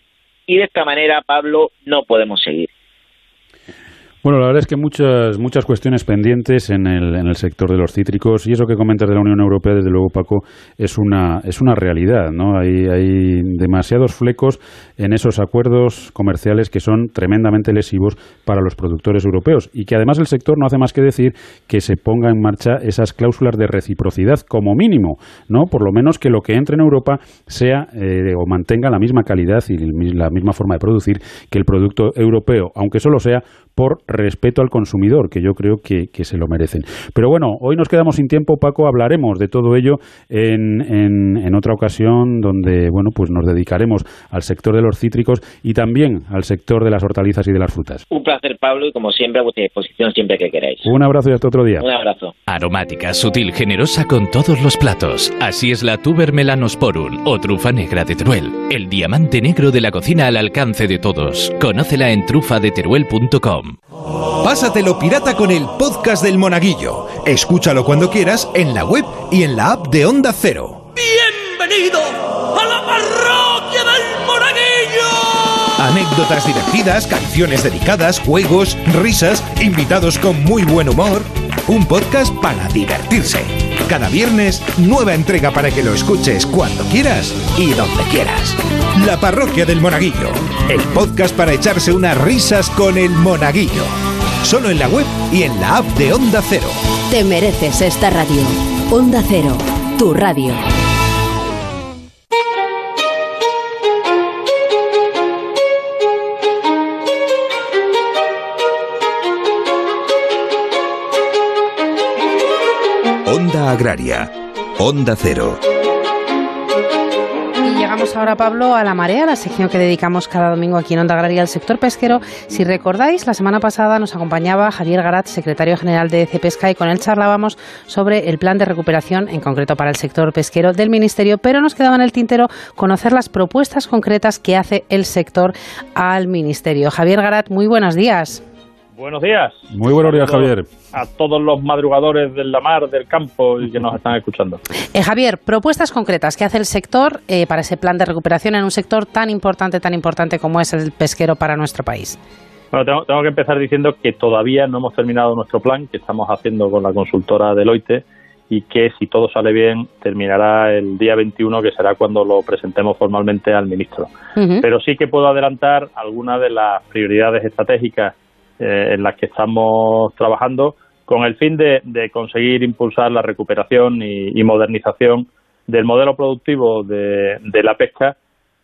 y de esta manera, Pablo, no podemos seguir. Bueno, la verdad es que muchas muchas cuestiones pendientes en el, en el sector de los cítricos y eso que comentas de la Unión Europea, desde luego, Paco, es una es una realidad, ¿no? Hay, hay demasiados flecos en esos acuerdos comerciales que son tremendamente lesivos para los productores europeos y que además el sector no hace más que decir que se ponga en marcha esas cláusulas de reciprocidad como mínimo, ¿no? Por lo menos que lo que entre en Europa sea eh, o mantenga la misma calidad y la misma forma de producir que el producto europeo, aunque solo sea por respeto al consumidor, que yo creo que, se lo merecen. Pero bueno, hoy nos quedamos sin tiempo, Paco, hablaremos de todo ello en, en, otra ocasión donde, bueno, pues nos dedicaremos al sector de los cítricos y también al sector de las hortalizas y de las frutas. Un placer, Pablo, y como siempre a vuestra disposición siempre que queráis. Un abrazo y hasta otro día. Un abrazo. Aromática, sutil, generosa con todos los platos. Así es la tuber melanosporum o trufa negra de Teruel. El diamante negro de la cocina al alcance de todos. Conócela en trufadeteruel.com. Pásatelo pirata con el podcast del Monaguillo. Escúchalo cuando quieras en la web y en la app de Onda Cero. ¡Bienvenido Anécdotas divertidas, canciones dedicadas, juegos, risas, invitados con muy buen humor. Un podcast para divertirse. Cada viernes, nueva entrega para que lo escuches cuando quieras y donde quieras. La Parroquia del Monaguillo. El podcast para echarse unas risas con el Monaguillo. Solo en la web y en la app de Onda Cero. Te mereces esta radio. Onda Cero, tu radio. Onda Agraria. Onda Cero. Y llegamos ahora, Pablo, a la marea, la sección que dedicamos cada domingo aquí en Onda Agraria al sector pesquero. Si recordáis, la semana pasada nos acompañaba Javier Garat, secretario general de Cepesca, y con él charlábamos sobre el plan de recuperación, en concreto para el sector pesquero del Ministerio, pero nos quedaba en el tintero conocer las propuestas concretas que hace el sector al Ministerio. Javier Garat, muy buenos días. Buenos días. Muy buenos días, Javier. A todos los madrugadores de la mar, del campo y que nos están escuchando. Eh, Javier, propuestas concretas que hace el sector eh, para ese plan de recuperación en un sector tan importante, tan importante como es el pesquero para nuestro país. Bueno, tengo, tengo que empezar diciendo que todavía no hemos terminado nuestro plan que estamos haciendo con la consultora Deloitte y que si todo sale bien terminará el día 21 que será cuando lo presentemos formalmente al ministro. Pero sí que puedo adelantar algunas de las prioridades estratégicas eh, en las que estamos trabajando con el fin de, de conseguir impulsar la recuperación y, y modernización del modelo productivo de, de la pesca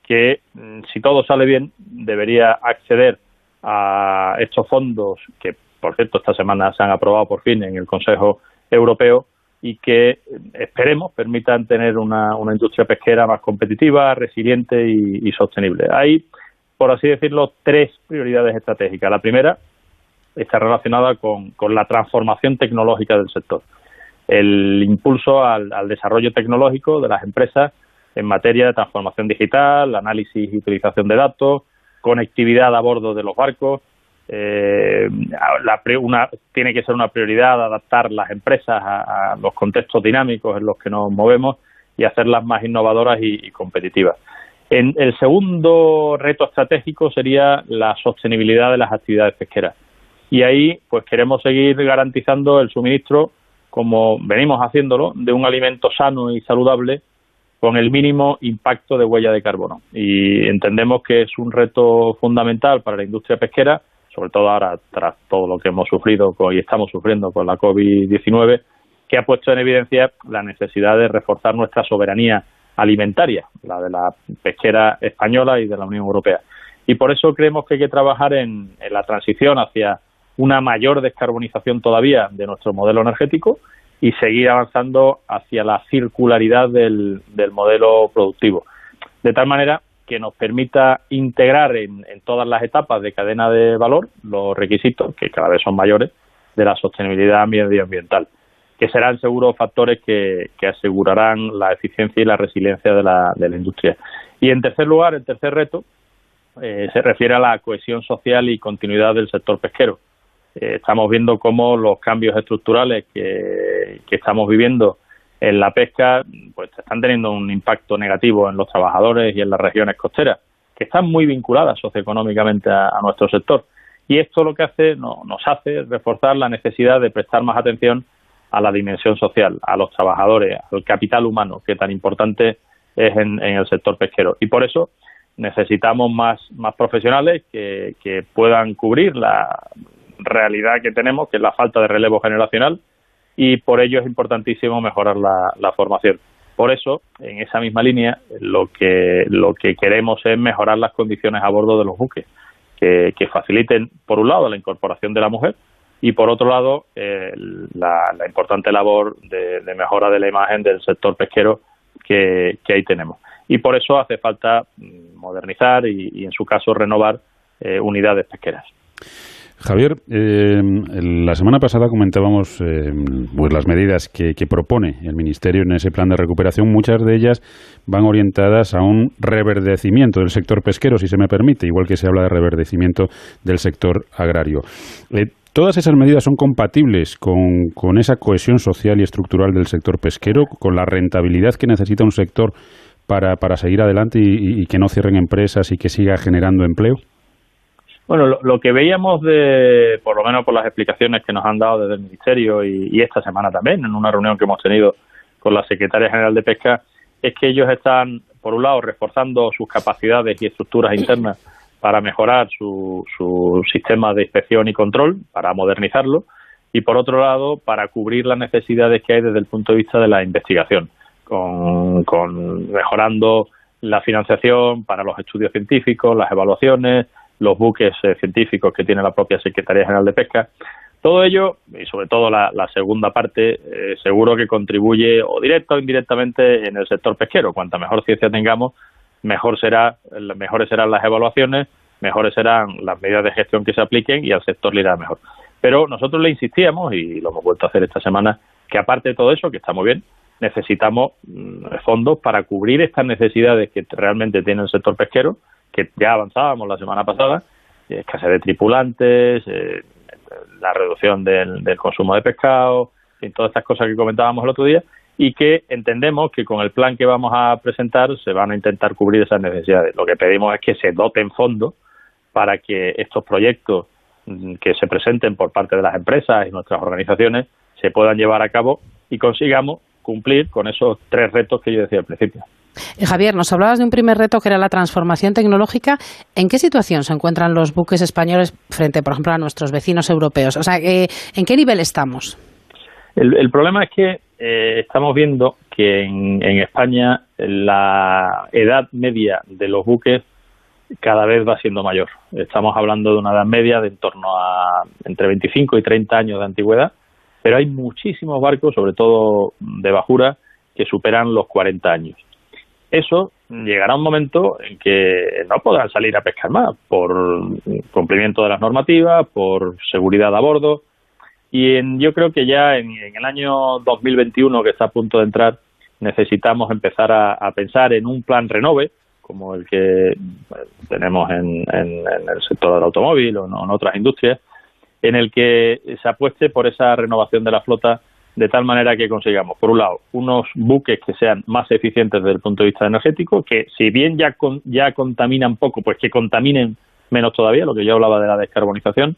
que, mm, si todo sale bien, debería acceder a estos fondos que, por cierto, esta semana se han aprobado por fin en el Consejo Europeo y que eh, esperemos permitan tener una, una industria pesquera más competitiva, resiliente y, y sostenible. Hay, por así decirlo, tres prioridades estratégicas. La primera está relacionada con, con la transformación tecnológica del sector. El impulso al, desarrollo tecnológico de las empresas en materia de transformación digital, análisis y utilización de datos, conectividad a bordo de los barcos. Eh, la, una, tiene que ser una prioridad adaptar las empresas a, a, los contextos dinámicos en los que nos movemos y hacerlas más innovadoras y, y competitivas. En, el segundo reto estratégico sería la sostenibilidad de las actividades pesqueras y ahí pues queremos seguir garantizando el suministro como venimos haciéndolo de un alimento sano y saludable con el mínimo impacto de huella de carbono y entendemos que es un reto fundamental para la industria pesquera sobre todo ahora tras todo lo que hemos sufrido y estamos sufriendo con la COVID-19 que ha puesto en evidencia la necesidad de reforzar nuestra soberanía alimentaria, la de la pesquera española y de la Unión Europea. Y por eso creemos que hay que trabajar en, en la transición hacia una mayor descarbonización todavía de nuestro modelo energético y seguir avanzando hacia la circularidad del, del modelo productivo. De tal manera que nos permita integrar en, en, todas las etapas de cadena de valor los requisitos, que cada vez son mayores, de la sostenibilidad medioambiental, que serán seguros factores que, asegurarán la eficiencia y la resiliencia de la, de la industria. Y en tercer lugar, el tercer reto eh, se refiere a la cohesión social y continuidad del sector pesquero eh, estamos viendo cómo los cambios estructurales que, estamos viviendo en la pesca pues están teniendo un impacto negativo en los trabajadores y en las regiones costeras, que están muy vinculadas socioeconómicamente a, a nuestro sector. Y esto lo que hace, no, nos hace reforzar la necesidad de prestar más atención a la dimensión social, a los trabajadores, al capital humano, que tan importante es en, en el sector pesquero. Y por eso necesitamos más, más profesionales que, que puedan cubrir la, realidad que tenemos, que es la falta de relevo generacional, y por ello es importantísimo mejorar la, la formación. Por eso, en esa misma línea, lo que, lo que queremos es mejorar las condiciones a bordo de los buques, que, faciliten, por un lado, la incorporación de la mujer y, por otro lado, la, la, importante labor de, de, mejora de la imagen del sector pesquero que, que, ahí tenemos. Y por eso hace falta modernizar y, y en su caso, renovar eh, unidades pesqueras. Javier, eh, la semana pasada comentábamos eh, pues las medidas que, propone el Ministerio en ese plan de recuperación. Muchas de ellas van orientadas a un reverdecimiento del sector pesquero, si se me permite, igual que se habla de reverdecimiento del sector agrario. Eh, ¿Todas esas medidas son compatibles con, con esa cohesión social y estructural del sector pesquero, con la rentabilidad que necesita un sector para, para seguir adelante y, que no cierren empresas y que siga generando empleo? Bueno, lo, que veíamos de, por lo menos por las explicaciones que nos han dado desde el Ministerio y, esta semana también, en una reunión que hemos tenido con la Secretaria General de Pesca, es que ellos están, por un lado, reforzando sus capacidades y estructuras internas para mejorar su, su sistema de inspección y control, para modernizarlo, y por otro lado, para cubrir las necesidades que hay desde el punto de vista de la investigación, con, con mejorando la financiación para los estudios científicos, las evaluaciones, los buques eh, científicos que tiene la propia Secretaría General de Pesca. Todo ello, y sobre todo la, segunda parte, eh, seguro que contribuye o directa o indirectamente en el sector pesquero. Cuanta mejor ciencia tengamos, mejor será, mejores serán las evaluaciones, mejores serán las medidas de gestión que se apliquen y al sector le irá mejor. Pero nosotros le insistíamos, y lo hemos vuelto a hacer esta semana, que aparte de todo eso, que está muy bien, necesitamos mm, fondos para cubrir estas necesidades que realmente tiene el sector pesquero que ya avanzábamos la semana pasada, eh, escasez de tripulantes, eh, la reducción del, consumo de pescado, y todas estas cosas que comentábamos el otro día, y que entendemos que con el plan que vamos a presentar se van a intentar cubrir esas necesidades. Lo que pedimos es que se doten fondos para que estos proyectos mm, que se presenten por parte de las empresas y nuestras organizaciones se puedan llevar a cabo y consigamos cumplir con esos tres retos que yo decía al principio. Eh, Javier, nos hablabas de un primer reto que era la transformación tecnológica. ¿En qué situación se encuentran los buques españoles frente, por ejemplo, a nuestros vecinos europeos? O sea, eh, ¿en qué nivel estamos? El, problema es que eh, estamos viendo que en, España la edad media de los buques cada vez va siendo mayor. Estamos hablando de una edad media de en torno a entre 25 y 30 años de antigüedad, pero hay muchísimos barcos, sobre todo de bajura, que superan los 40 años eso llegará un momento en que no podrán salir a pescar más por cumplimiento de las normativas, por seguridad a bordo. Y en, yo creo que ya en, el año 2021, que está a punto de entrar, necesitamos empezar a, pensar en un plan renove, como el que tenemos en, el sector del automóvil o en otras industrias, en el que se apueste por esa renovación de la flota de tal manera que consigamos, por un lado, unos buques que sean más eficientes desde el punto de vista energético, que si bien ya, ya contaminan poco, pues que contaminen menos todavía, lo que yo hablaba de la descarbonización,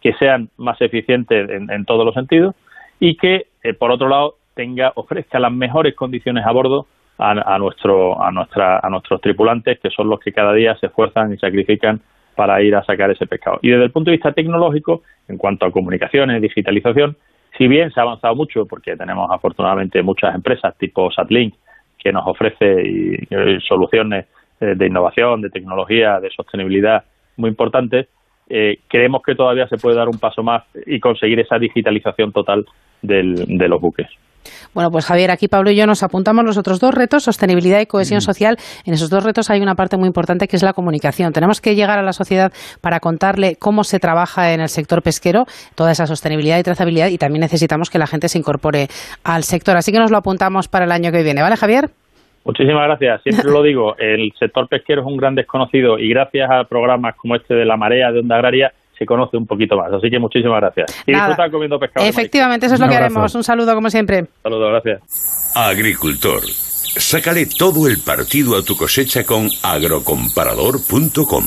que sean más eficientes en, todos los sentidos y que, eh, por otro lado, tenga ofrezca las mejores condiciones a bordo a, nuestro, a, nuestra, a nuestros tripulantes, que son los que cada día se esfuerzan y sacrifican para ir a sacar ese pescado. Y desde el punto de vista tecnológico, en cuanto a comunicaciones, digitalización, si bien se ha avanzado mucho, porque tenemos afortunadamente muchas empresas tipo Satlink que nos ofrece soluciones eh, de innovación, de tecnología, de sostenibilidad muy importantes, eh, creemos que todavía se puede dar un paso más y conseguir esa digitalización total de los buques. Bueno, pues Javier, aquí Pablo y yo nos apuntamos los otros dos retos, sostenibilidad y cohesión social. En esos dos retos hay una parte muy importante que es la comunicación. Tenemos que llegar a la sociedad para contarle cómo se trabaja en el sector pesquero, toda esa sostenibilidad y trazabilidad, y también necesitamos que la gente se incorpore al sector. Así que nos lo apuntamos para el año que viene, ¿vale, Javier? Muchísimas gracias. Siempre lo digo, el sector pesquero es un gran desconocido y gracias a programas como este de La Marea de Onda Agraria se conoce un poquito más. Así que muchísimas gracias. Y disfrutar comiendo pescado. Efectivamente, eso es lo que haremos. Un saludo como siempre. Saludos, gracias. Agricultor. Sácale todo el partido a tu cosecha con agrocomparador.com.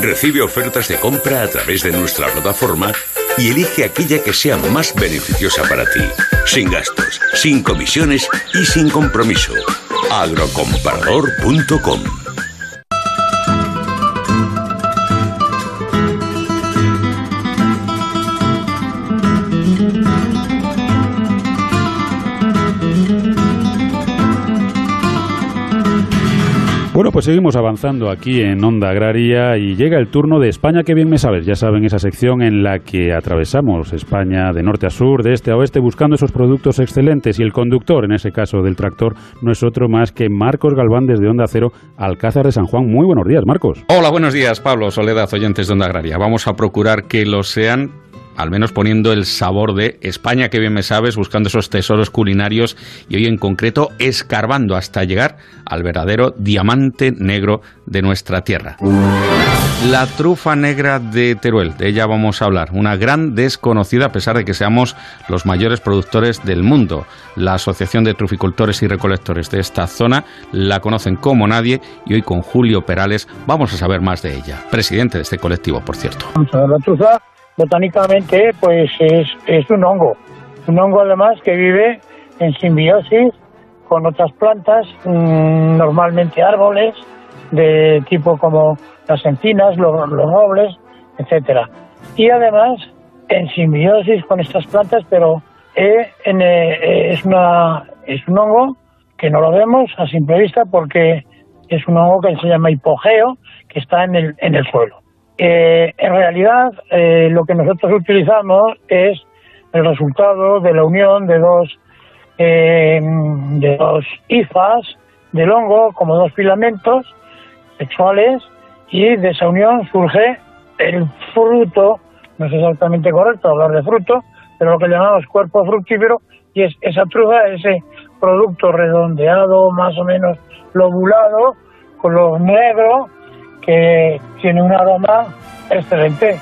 Recibe ofertas de compra a través de nuestra plataforma y elige aquella que sea más beneficiosa para ti, sin gastos, sin comisiones y sin compromiso. agrocomparador.com Bueno, pues seguimos avanzando aquí en Onda Agraria y llega el turno de España, que bien me sabes. Ya saben, esa sección en la que atravesamos España de norte a sur, de este a oeste, buscando esos productos excelentes. Y el conductor, en ese caso del tractor, no es otro más que Marcos Galván desde Onda Cero, Alcázar de San Juan. Muy buenos días, Marcos. Hola, buenos días, Pablo, Soledad, oyentes de Onda Agraria. Vamos a procurar que lo sean al menos poniendo el sabor de España, que bien me sabes, buscando esos tesoros culinarios y hoy en concreto escarbando hasta llegar al verdadero diamante negro de nuestra tierra. La trufa negra de Teruel, de ella vamos a hablar, una gran desconocida a pesar de que seamos los mayores productores del mundo. La Asociación de Truficultores y Recolectores de esta zona la conocen como nadie y hoy con Julio Perales vamos a saber más de ella, presidente de este colectivo, por cierto. Botánicamente pues es, es un hongo, un hongo además que vive en simbiosis con otras plantas, mm, normalmente árboles de tipo como las encinas, los, robles, etcétera. Y además en simbiosis con estas plantas, pero eh, eh, es, una, es un hongo que no lo vemos a simple vista porque es un hongo que se llama hipogeo, que está en el, en el suelo. Eh, en realidad, lo que nosotros utilizamos es el resultado de la unión de dos, de dos hifas del hongo, como dos filamentos sexuales, y de esa unión surge el fruto, no es exactamente correcto hablar de fruto, pero lo que llamamos cuerpo fructífero, y es esa trufa, ese producto redondeado, más o menos lobulado, color negro, que tiene un aroma excelente.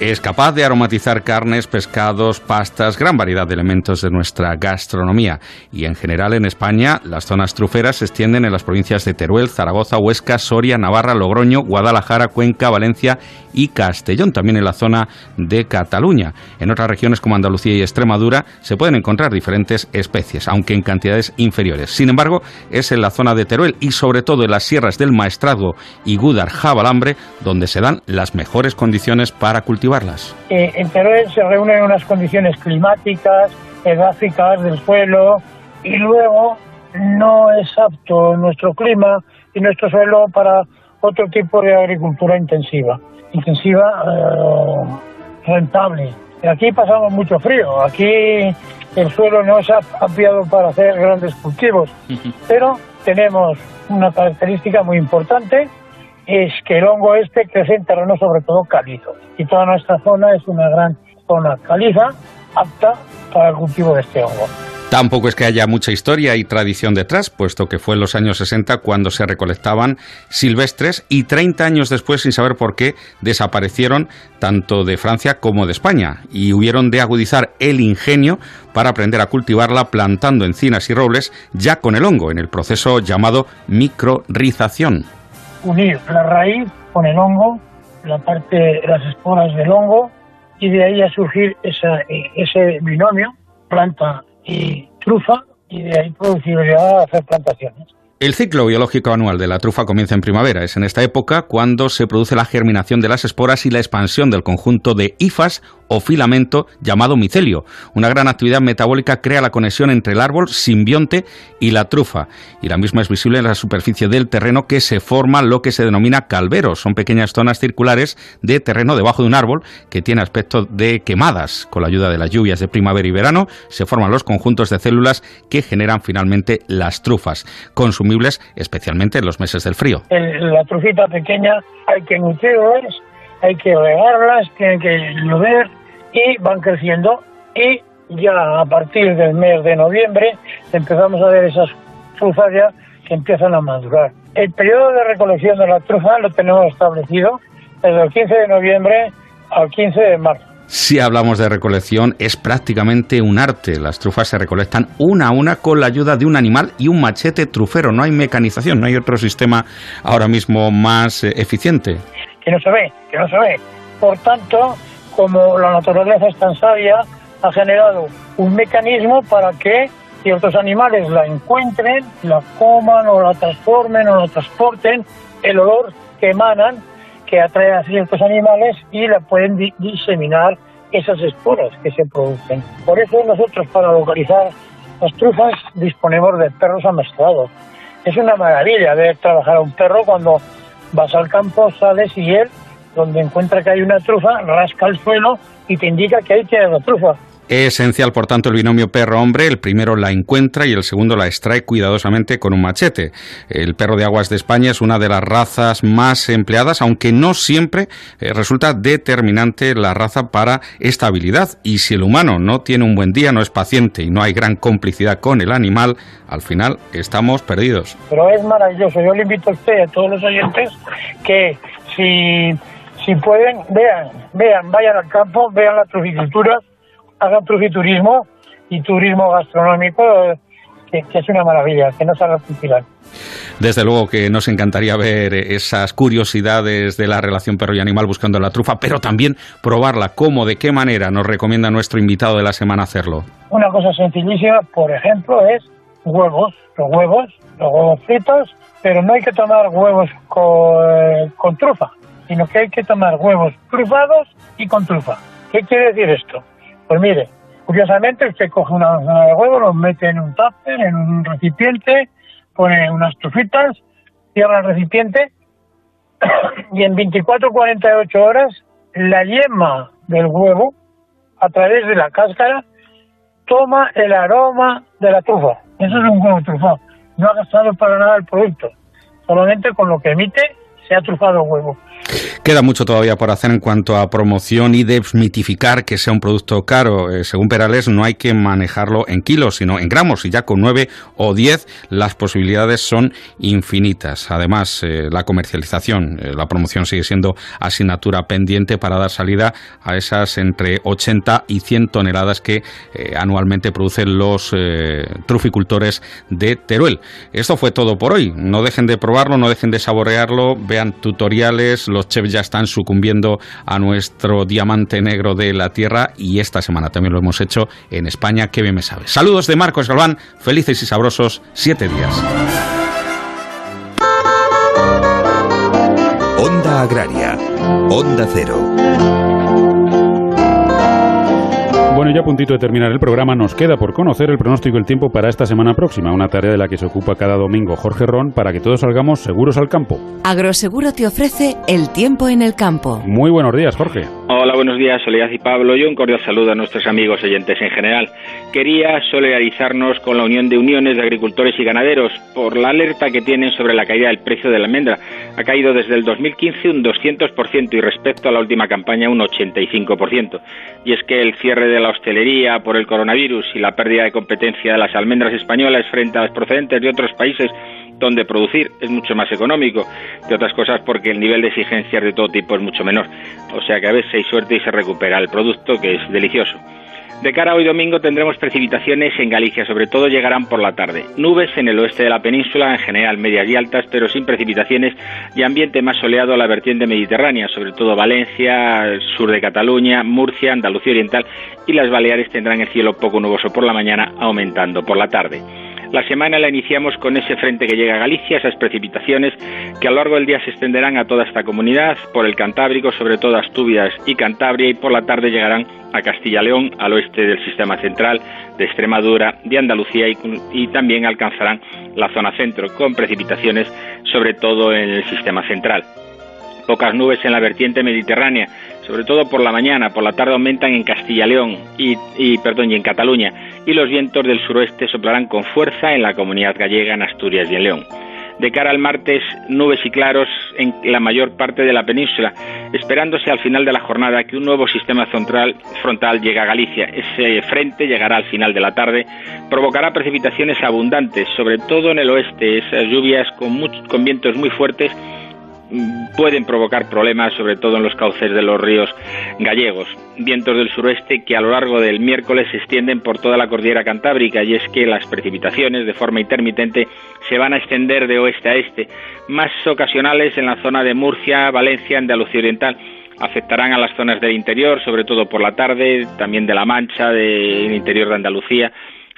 Es capaz de aromatizar carnes, pescados, pastas, gran variedad de elementos de nuestra gastronomía. Y en general en España, las zonas truferas se extienden en las provincias de Teruel, Zaragoza, Huesca, Soria, Navarra, Logroño, Guadalajara, Cuenca, Valencia y Castellón, también en la zona de Cataluña. En otras regiones como Andalucía y Extremadura se pueden encontrar diferentes especies, aunque en cantidades inferiores. Sin embargo, es en la zona de Teruel y sobre todo en las sierras del Maestrazgo y Gúdar Jabalambre donde se dan las mejores condiciones para cultivar eh, en Teruel se reúnen unas condiciones climáticas, edáficas del suelo y luego no es apto nuestro clima y nuestro suelo para otro tipo de agricultura intensiva, intensiva eh, rentable. Aquí pasamos mucho frío, aquí el suelo no es apropiado para hacer grandes cultivos, pero tenemos una característica muy importante es que el hongo este crece en terrenos sobre todo calizos. Y toda nuestra zona es una gran zona caliza apta para el cultivo de este hongo. Tampoco es que haya mucha historia y tradición detrás, puesto que fue en los años 60 cuando se recolectaban silvestres y 30 años después, sin saber por qué, desaparecieron tanto de Francia como de España y hubieron de agudizar el ingenio para aprender a cultivarla plantando encinas y robles ya con el hongo en el proceso llamado microrización unir la raíz con el hongo, la parte, las esporas del hongo, y de ahí a surgir esa, ese binomio, planta y trufa, y de ahí productividad a hacer plantaciones. El ciclo biológico anual de la trufa comienza en primavera. Es en esta época cuando se produce la germinación de las esporas y la expansión del conjunto de hifas o filamento llamado micelio. Una gran actividad metabólica crea la conexión entre el árbol simbionte y la trufa, y la misma es visible en la superficie del terreno que se forma lo que se denomina calveros. Son pequeñas zonas circulares de terreno debajo de un árbol que tiene aspecto de quemadas. Con la ayuda de las lluvias de primavera y verano se forman los conjuntos de células que generan finalmente las trufas, especialmente en los meses del frío. la trufita pequeña hay que nutrirlas, hay que regarlas, tienen que llover y van creciendo y ya a partir del mes de noviembre empezamos a ver esas trufas ya que empiezan a madurar. El periodo de recolección de la trufa lo tenemos establecido desde el 15 de noviembre al 15 de marzo. Si hablamos de recolección, es prácticamente un arte. Las trufas se recolectan una a una con la ayuda de un animal y un machete trufero. No hay mecanización, no hay otro sistema ahora mismo más eh, eficiente. Que no se ve, que no se ve. Por tanto, como la naturaleza es tan sabia, ha generado un mecanismo para que ciertos animales la encuentren, la coman o la transformen o la transporten, el olor que emanan, que atrae a ciertos animales y la pueden diseminar esas esporas que se producen. Por eso nosotros para localizar las trufas disponemos de perros amestrados. Es una maravilla ver trabajar a un perro cuando vas al campo, sales y él donde encuentra que hay una trufa, rasca el suelo y te indica que ahí tiene la trufa. Esencial, por tanto, el binomio perro-hombre. El primero la encuentra y el segundo la extrae cuidadosamente con un machete. El perro de aguas de España es una de las razas más empleadas, aunque no siempre eh, resulta determinante la raza para esta habilidad. Y si el humano no tiene un buen día, no es paciente y no hay gran complicidad con el animal, al final estamos perdidos. Pero es maravilloso. Yo le invito a usted, a todos los oyentes, que si, si pueden, vean, vean, vayan al campo, vean la truficultura hagan trufiturismo y turismo gastronómico, que, es una maravilla, que no se cultural. Desde luego que nos encantaría ver esas curiosidades de la relación perro y animal buscando la trufa, pero también probarla. ¿Cómo, de qué manera nos recomienda nuestro invitado de la semana hacerlo? Una cosa sencillísima, por ejemplo, es huevos, los huevos, los huevos fritos, pero no hay que tomar huevos con, eh, con trufa, sino que hay que tomar huevos trufados y con trufa. ¿Qué quiere decir esto? Pues mire, curiosamente usted coge una manzana de huevo, lo mete en un tupper, en un recipiente, pone unas trufitas, cierra el recipiente y en 24 48 horas la yema del huevo, a través de la cáscara, toma el aroma de la trufa. Eso es un huevo trufado. No ha gastado para nada el producto. Solamente con lo que emite se ha trufado huevo. Queda mucho todavía por hacer en cuanto a promoción y desmitificar que sea un producto caro. Eh, según Perales, no hay que manejarlo en kilos, sino en gramos, y ya con 9 o 10 las posibilidades son infinitas. Además, eh, la comercialización, eh, la promoción sigue siendo asignatura pendiente para dar salida a esas entre 80 y 100 toneladas que anualmente producen los truficultores de Teruel. Esto fue todo por hoy. No dejen de probarlo, no dejen de saborearlo, tutoriales, los chefs ya están sucumbiendo a nuestro diamante negro de la tierra y esta semana también lo hemos hecho en España, que bien me sabe. Saludos de Marcos Galván, felices y sabrosos siete días. Onda Agraria, Onda Cero. Bueno, ya a puntito de terminar el programa, nos queda por conocer el pronóstico del tiempo para esta semana próxima, una tarea de la que se ocupa cada domingo Jorge Ron para que todos salgamos seguros al campo. Agroseguro te ofrece el tiempo en el campo. Muy buenos días, Jorge. Hola, buenos días, Soledad y Pablo, y un cordial saludo a nuestros amigos oyentes en general. Quería solidarizarnos con la Unión de Uniones de Agricultores y Ganaderos por la alerta que tienen sobre la caída del precio de la almendra. Ha caído desde el 2015 un 200% y respecto a la última campaña un 85%. Y es que el cierre de la hostelería por el coronavirus y la pérdida de competencia de las almendras españolas frente a las procedentes de otros países donde producir es mucho más económico, de otras cosas porque el nivel de exigencias de todo tipo es mucho menor. O sea que a veces hay suerte y se recupera el producto que es delicioso. De cara a hoy domingo tendremos precipitaciones en Galicia, sobre todo llegarán por la tarde. Nubes en el oeste de la península, en general medias y altas, pero sin precipitaciones y ambiente más soleado a la vertiente mediterránea, sobre todo Valencia, sur de Cataluña, Murcia, Andalucía Oriental y las Baleares tendrán el cielo poco nuboso por la mañana, aumentando por la tarde. La semana la iniciamos con ese frente que llega a Galicia, esas precipitaciones que a lo largo del día se extenderán a toda esta comunidad, por el Cantábrico, sobre todo Asturias y Cantabria, y por la tarde llegarán a Castilla-León, al oeste del sistema central, de Extremadura, de Andalucía y, también alcanzarán la zona centro, con precipitaciones sobre todo en el sistema central. Pocas nubes en la vertiente mediterránea, sobre todo por la mañana, por la tarde aumentan en Castilla León y, y, perdón, y en Cataluña, y los vientos del suroeste soplarán con fuerza en la comunidad gallega, en Asturias y en León. De cara al martes, nubes y claros en la mayor parte de la península, esperándose al final de la jornada que un nuevo sistema frontal, frontal llegue a Galicia. Ese frente llegará al final de la tarde, provocará precipitaciones abundantes, sobre todo en el oeste, esas lluvias con, con vientos muy fuertes pueden provocar problemas, sobre todo en los cauces de los ríos gallegos. Vientos del suroeste que a lo largo del miércoles se extienden por toda la cordillera cantábrica y es que las precipitaciones de forma intermitente se van a extender de oeste a este, más ocasionales en la zona de Murcia, Valencia, Andalucía Oriental afectarán a las zonas del interior, sobre todo por la tarde, también de La Mancha, del interior de Andalucía,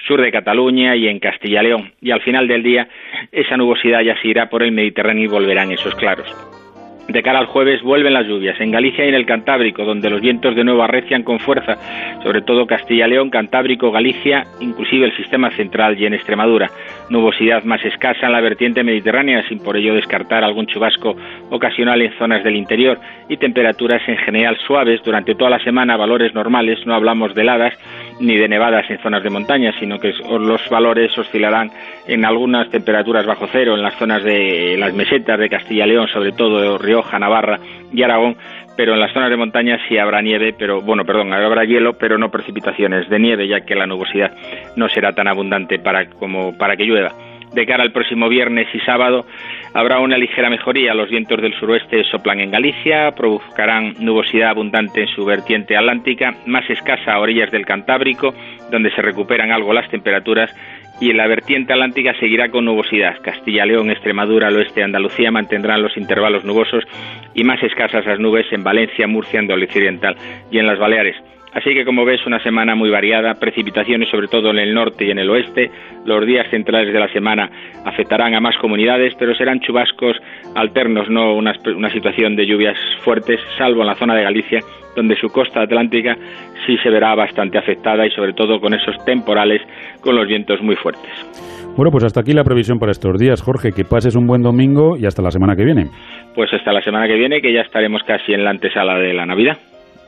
sur de Cataluña y en Castilla León. Y al final del día esa nubosidad ya se irá por el Mediterráneo y volverán esos claros. De cara al jueves vuelven las lluvias en Galicia y en el Cantábrico, donde los vientos de nuevo arrecian con fuerza, sobre todo Castilla-León, Cantábrico, Galicia, inclusive el sistema central y en Extremadura. Nubosidad más escasa en la vertiente mediterránea, sin por ello descartar algún chubasco ocasional en zonas del interior y temperaturas en general suaves durante toda la semana, valores normales, no hablamos de heladas, ni de nevadas en zonas de montaña, sino que los valores oscilarán en algunas temperaturas bajo cero, en las zonas de las mesetas de Castilla y León, sobre todo Rioja, Navarra y Aragón, pero en las zonas de montaña sí habrá nieve, pero bueno, perdón, habrá hielo, pero no precipitaciones de nieve, ya que la nubosidad no será tan abundante para como para que llueva. De cara al próximo viernes y sábado habrá una ligera mejoría. Los vientos del suroeste soplan en Galicia, provocarán nubosidad abundante en su vertiente atlántica, más escasa a orillas del Cantábrico, donde se recuperan algo las temperaturas y en la vertiente atlántica seguirá con nubosidad. Castilla, León, Extremadura, el oeste de Andalucía mantendrán los intervalos nubosos y más escasas las nubes en Valencia, Murcia, Andalucía Oriental y en las Baleares. Así que como ves, una semana muy variada, precipitaciones sobre todo en el norte y en el oeste. Los días centrales de la semana afectarán a más comunidades, pero serán chubascos alternos, no una, una situación de lluvias fuertes, salvo en la zona de Galicia, donde su costa atlántica sí se verá bastante afectada y sobre todo con esos temporales con los vientos muy fuertes. Bueno, pues hasta aquí la previsión para estos días. Jorge, que pases un buen domingo y hasta la semana que viene. Pues hasta la semana que viene, que ya estaremos casi en la antesala de la Navidad.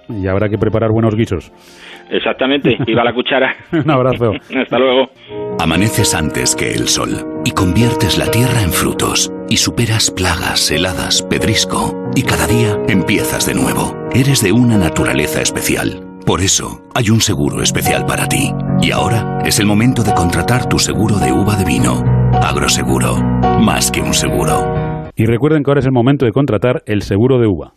Y habrá que preparar buenos guisos. Exactamente, y va la cuchara. un abrazo. hasta luego. Amaneces antes que el sol y conviertes la tierra en frutos y superas plagas, heladas, pedrisco y cada día empiezas de nuevo. Eres de una naturaleza especial. Por eso hay un seguro especial para ti. Y ahora es el momento de contratar tu seguro de uva de vino. Agroseguro, más que un seguro. Y recuerden que ahora es el momento de contratar el seguro de uva.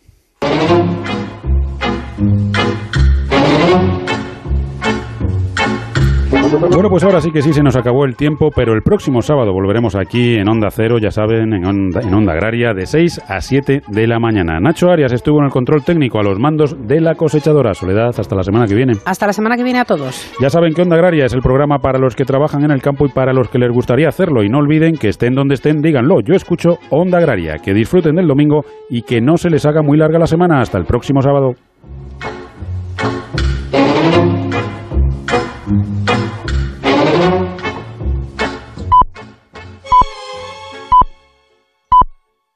Bueno, pues ahora sí que sí se nos acabó el tiempo, pero el próximo sábado volveremos aquí en Onda Cero, ya saben, en Onda, en Onda Agraria, de 6 a 7 de la mañana. Nacho Arias estuvo en el control técnico a los mandos de la cosechadora. Soledad, hasta la semana que viene. Hasta la semana que viene a todos. Ya saben que Onda Agraria es el programa para los que trabajan en el campo y para los que les gustaría hacerlo. Y no olviden que estén donde estén, díganlo. Yo escucho Onda Agraria. Que disfruten del domingo y que no se les haga muy larga la semana. Hasta el próximo sábado.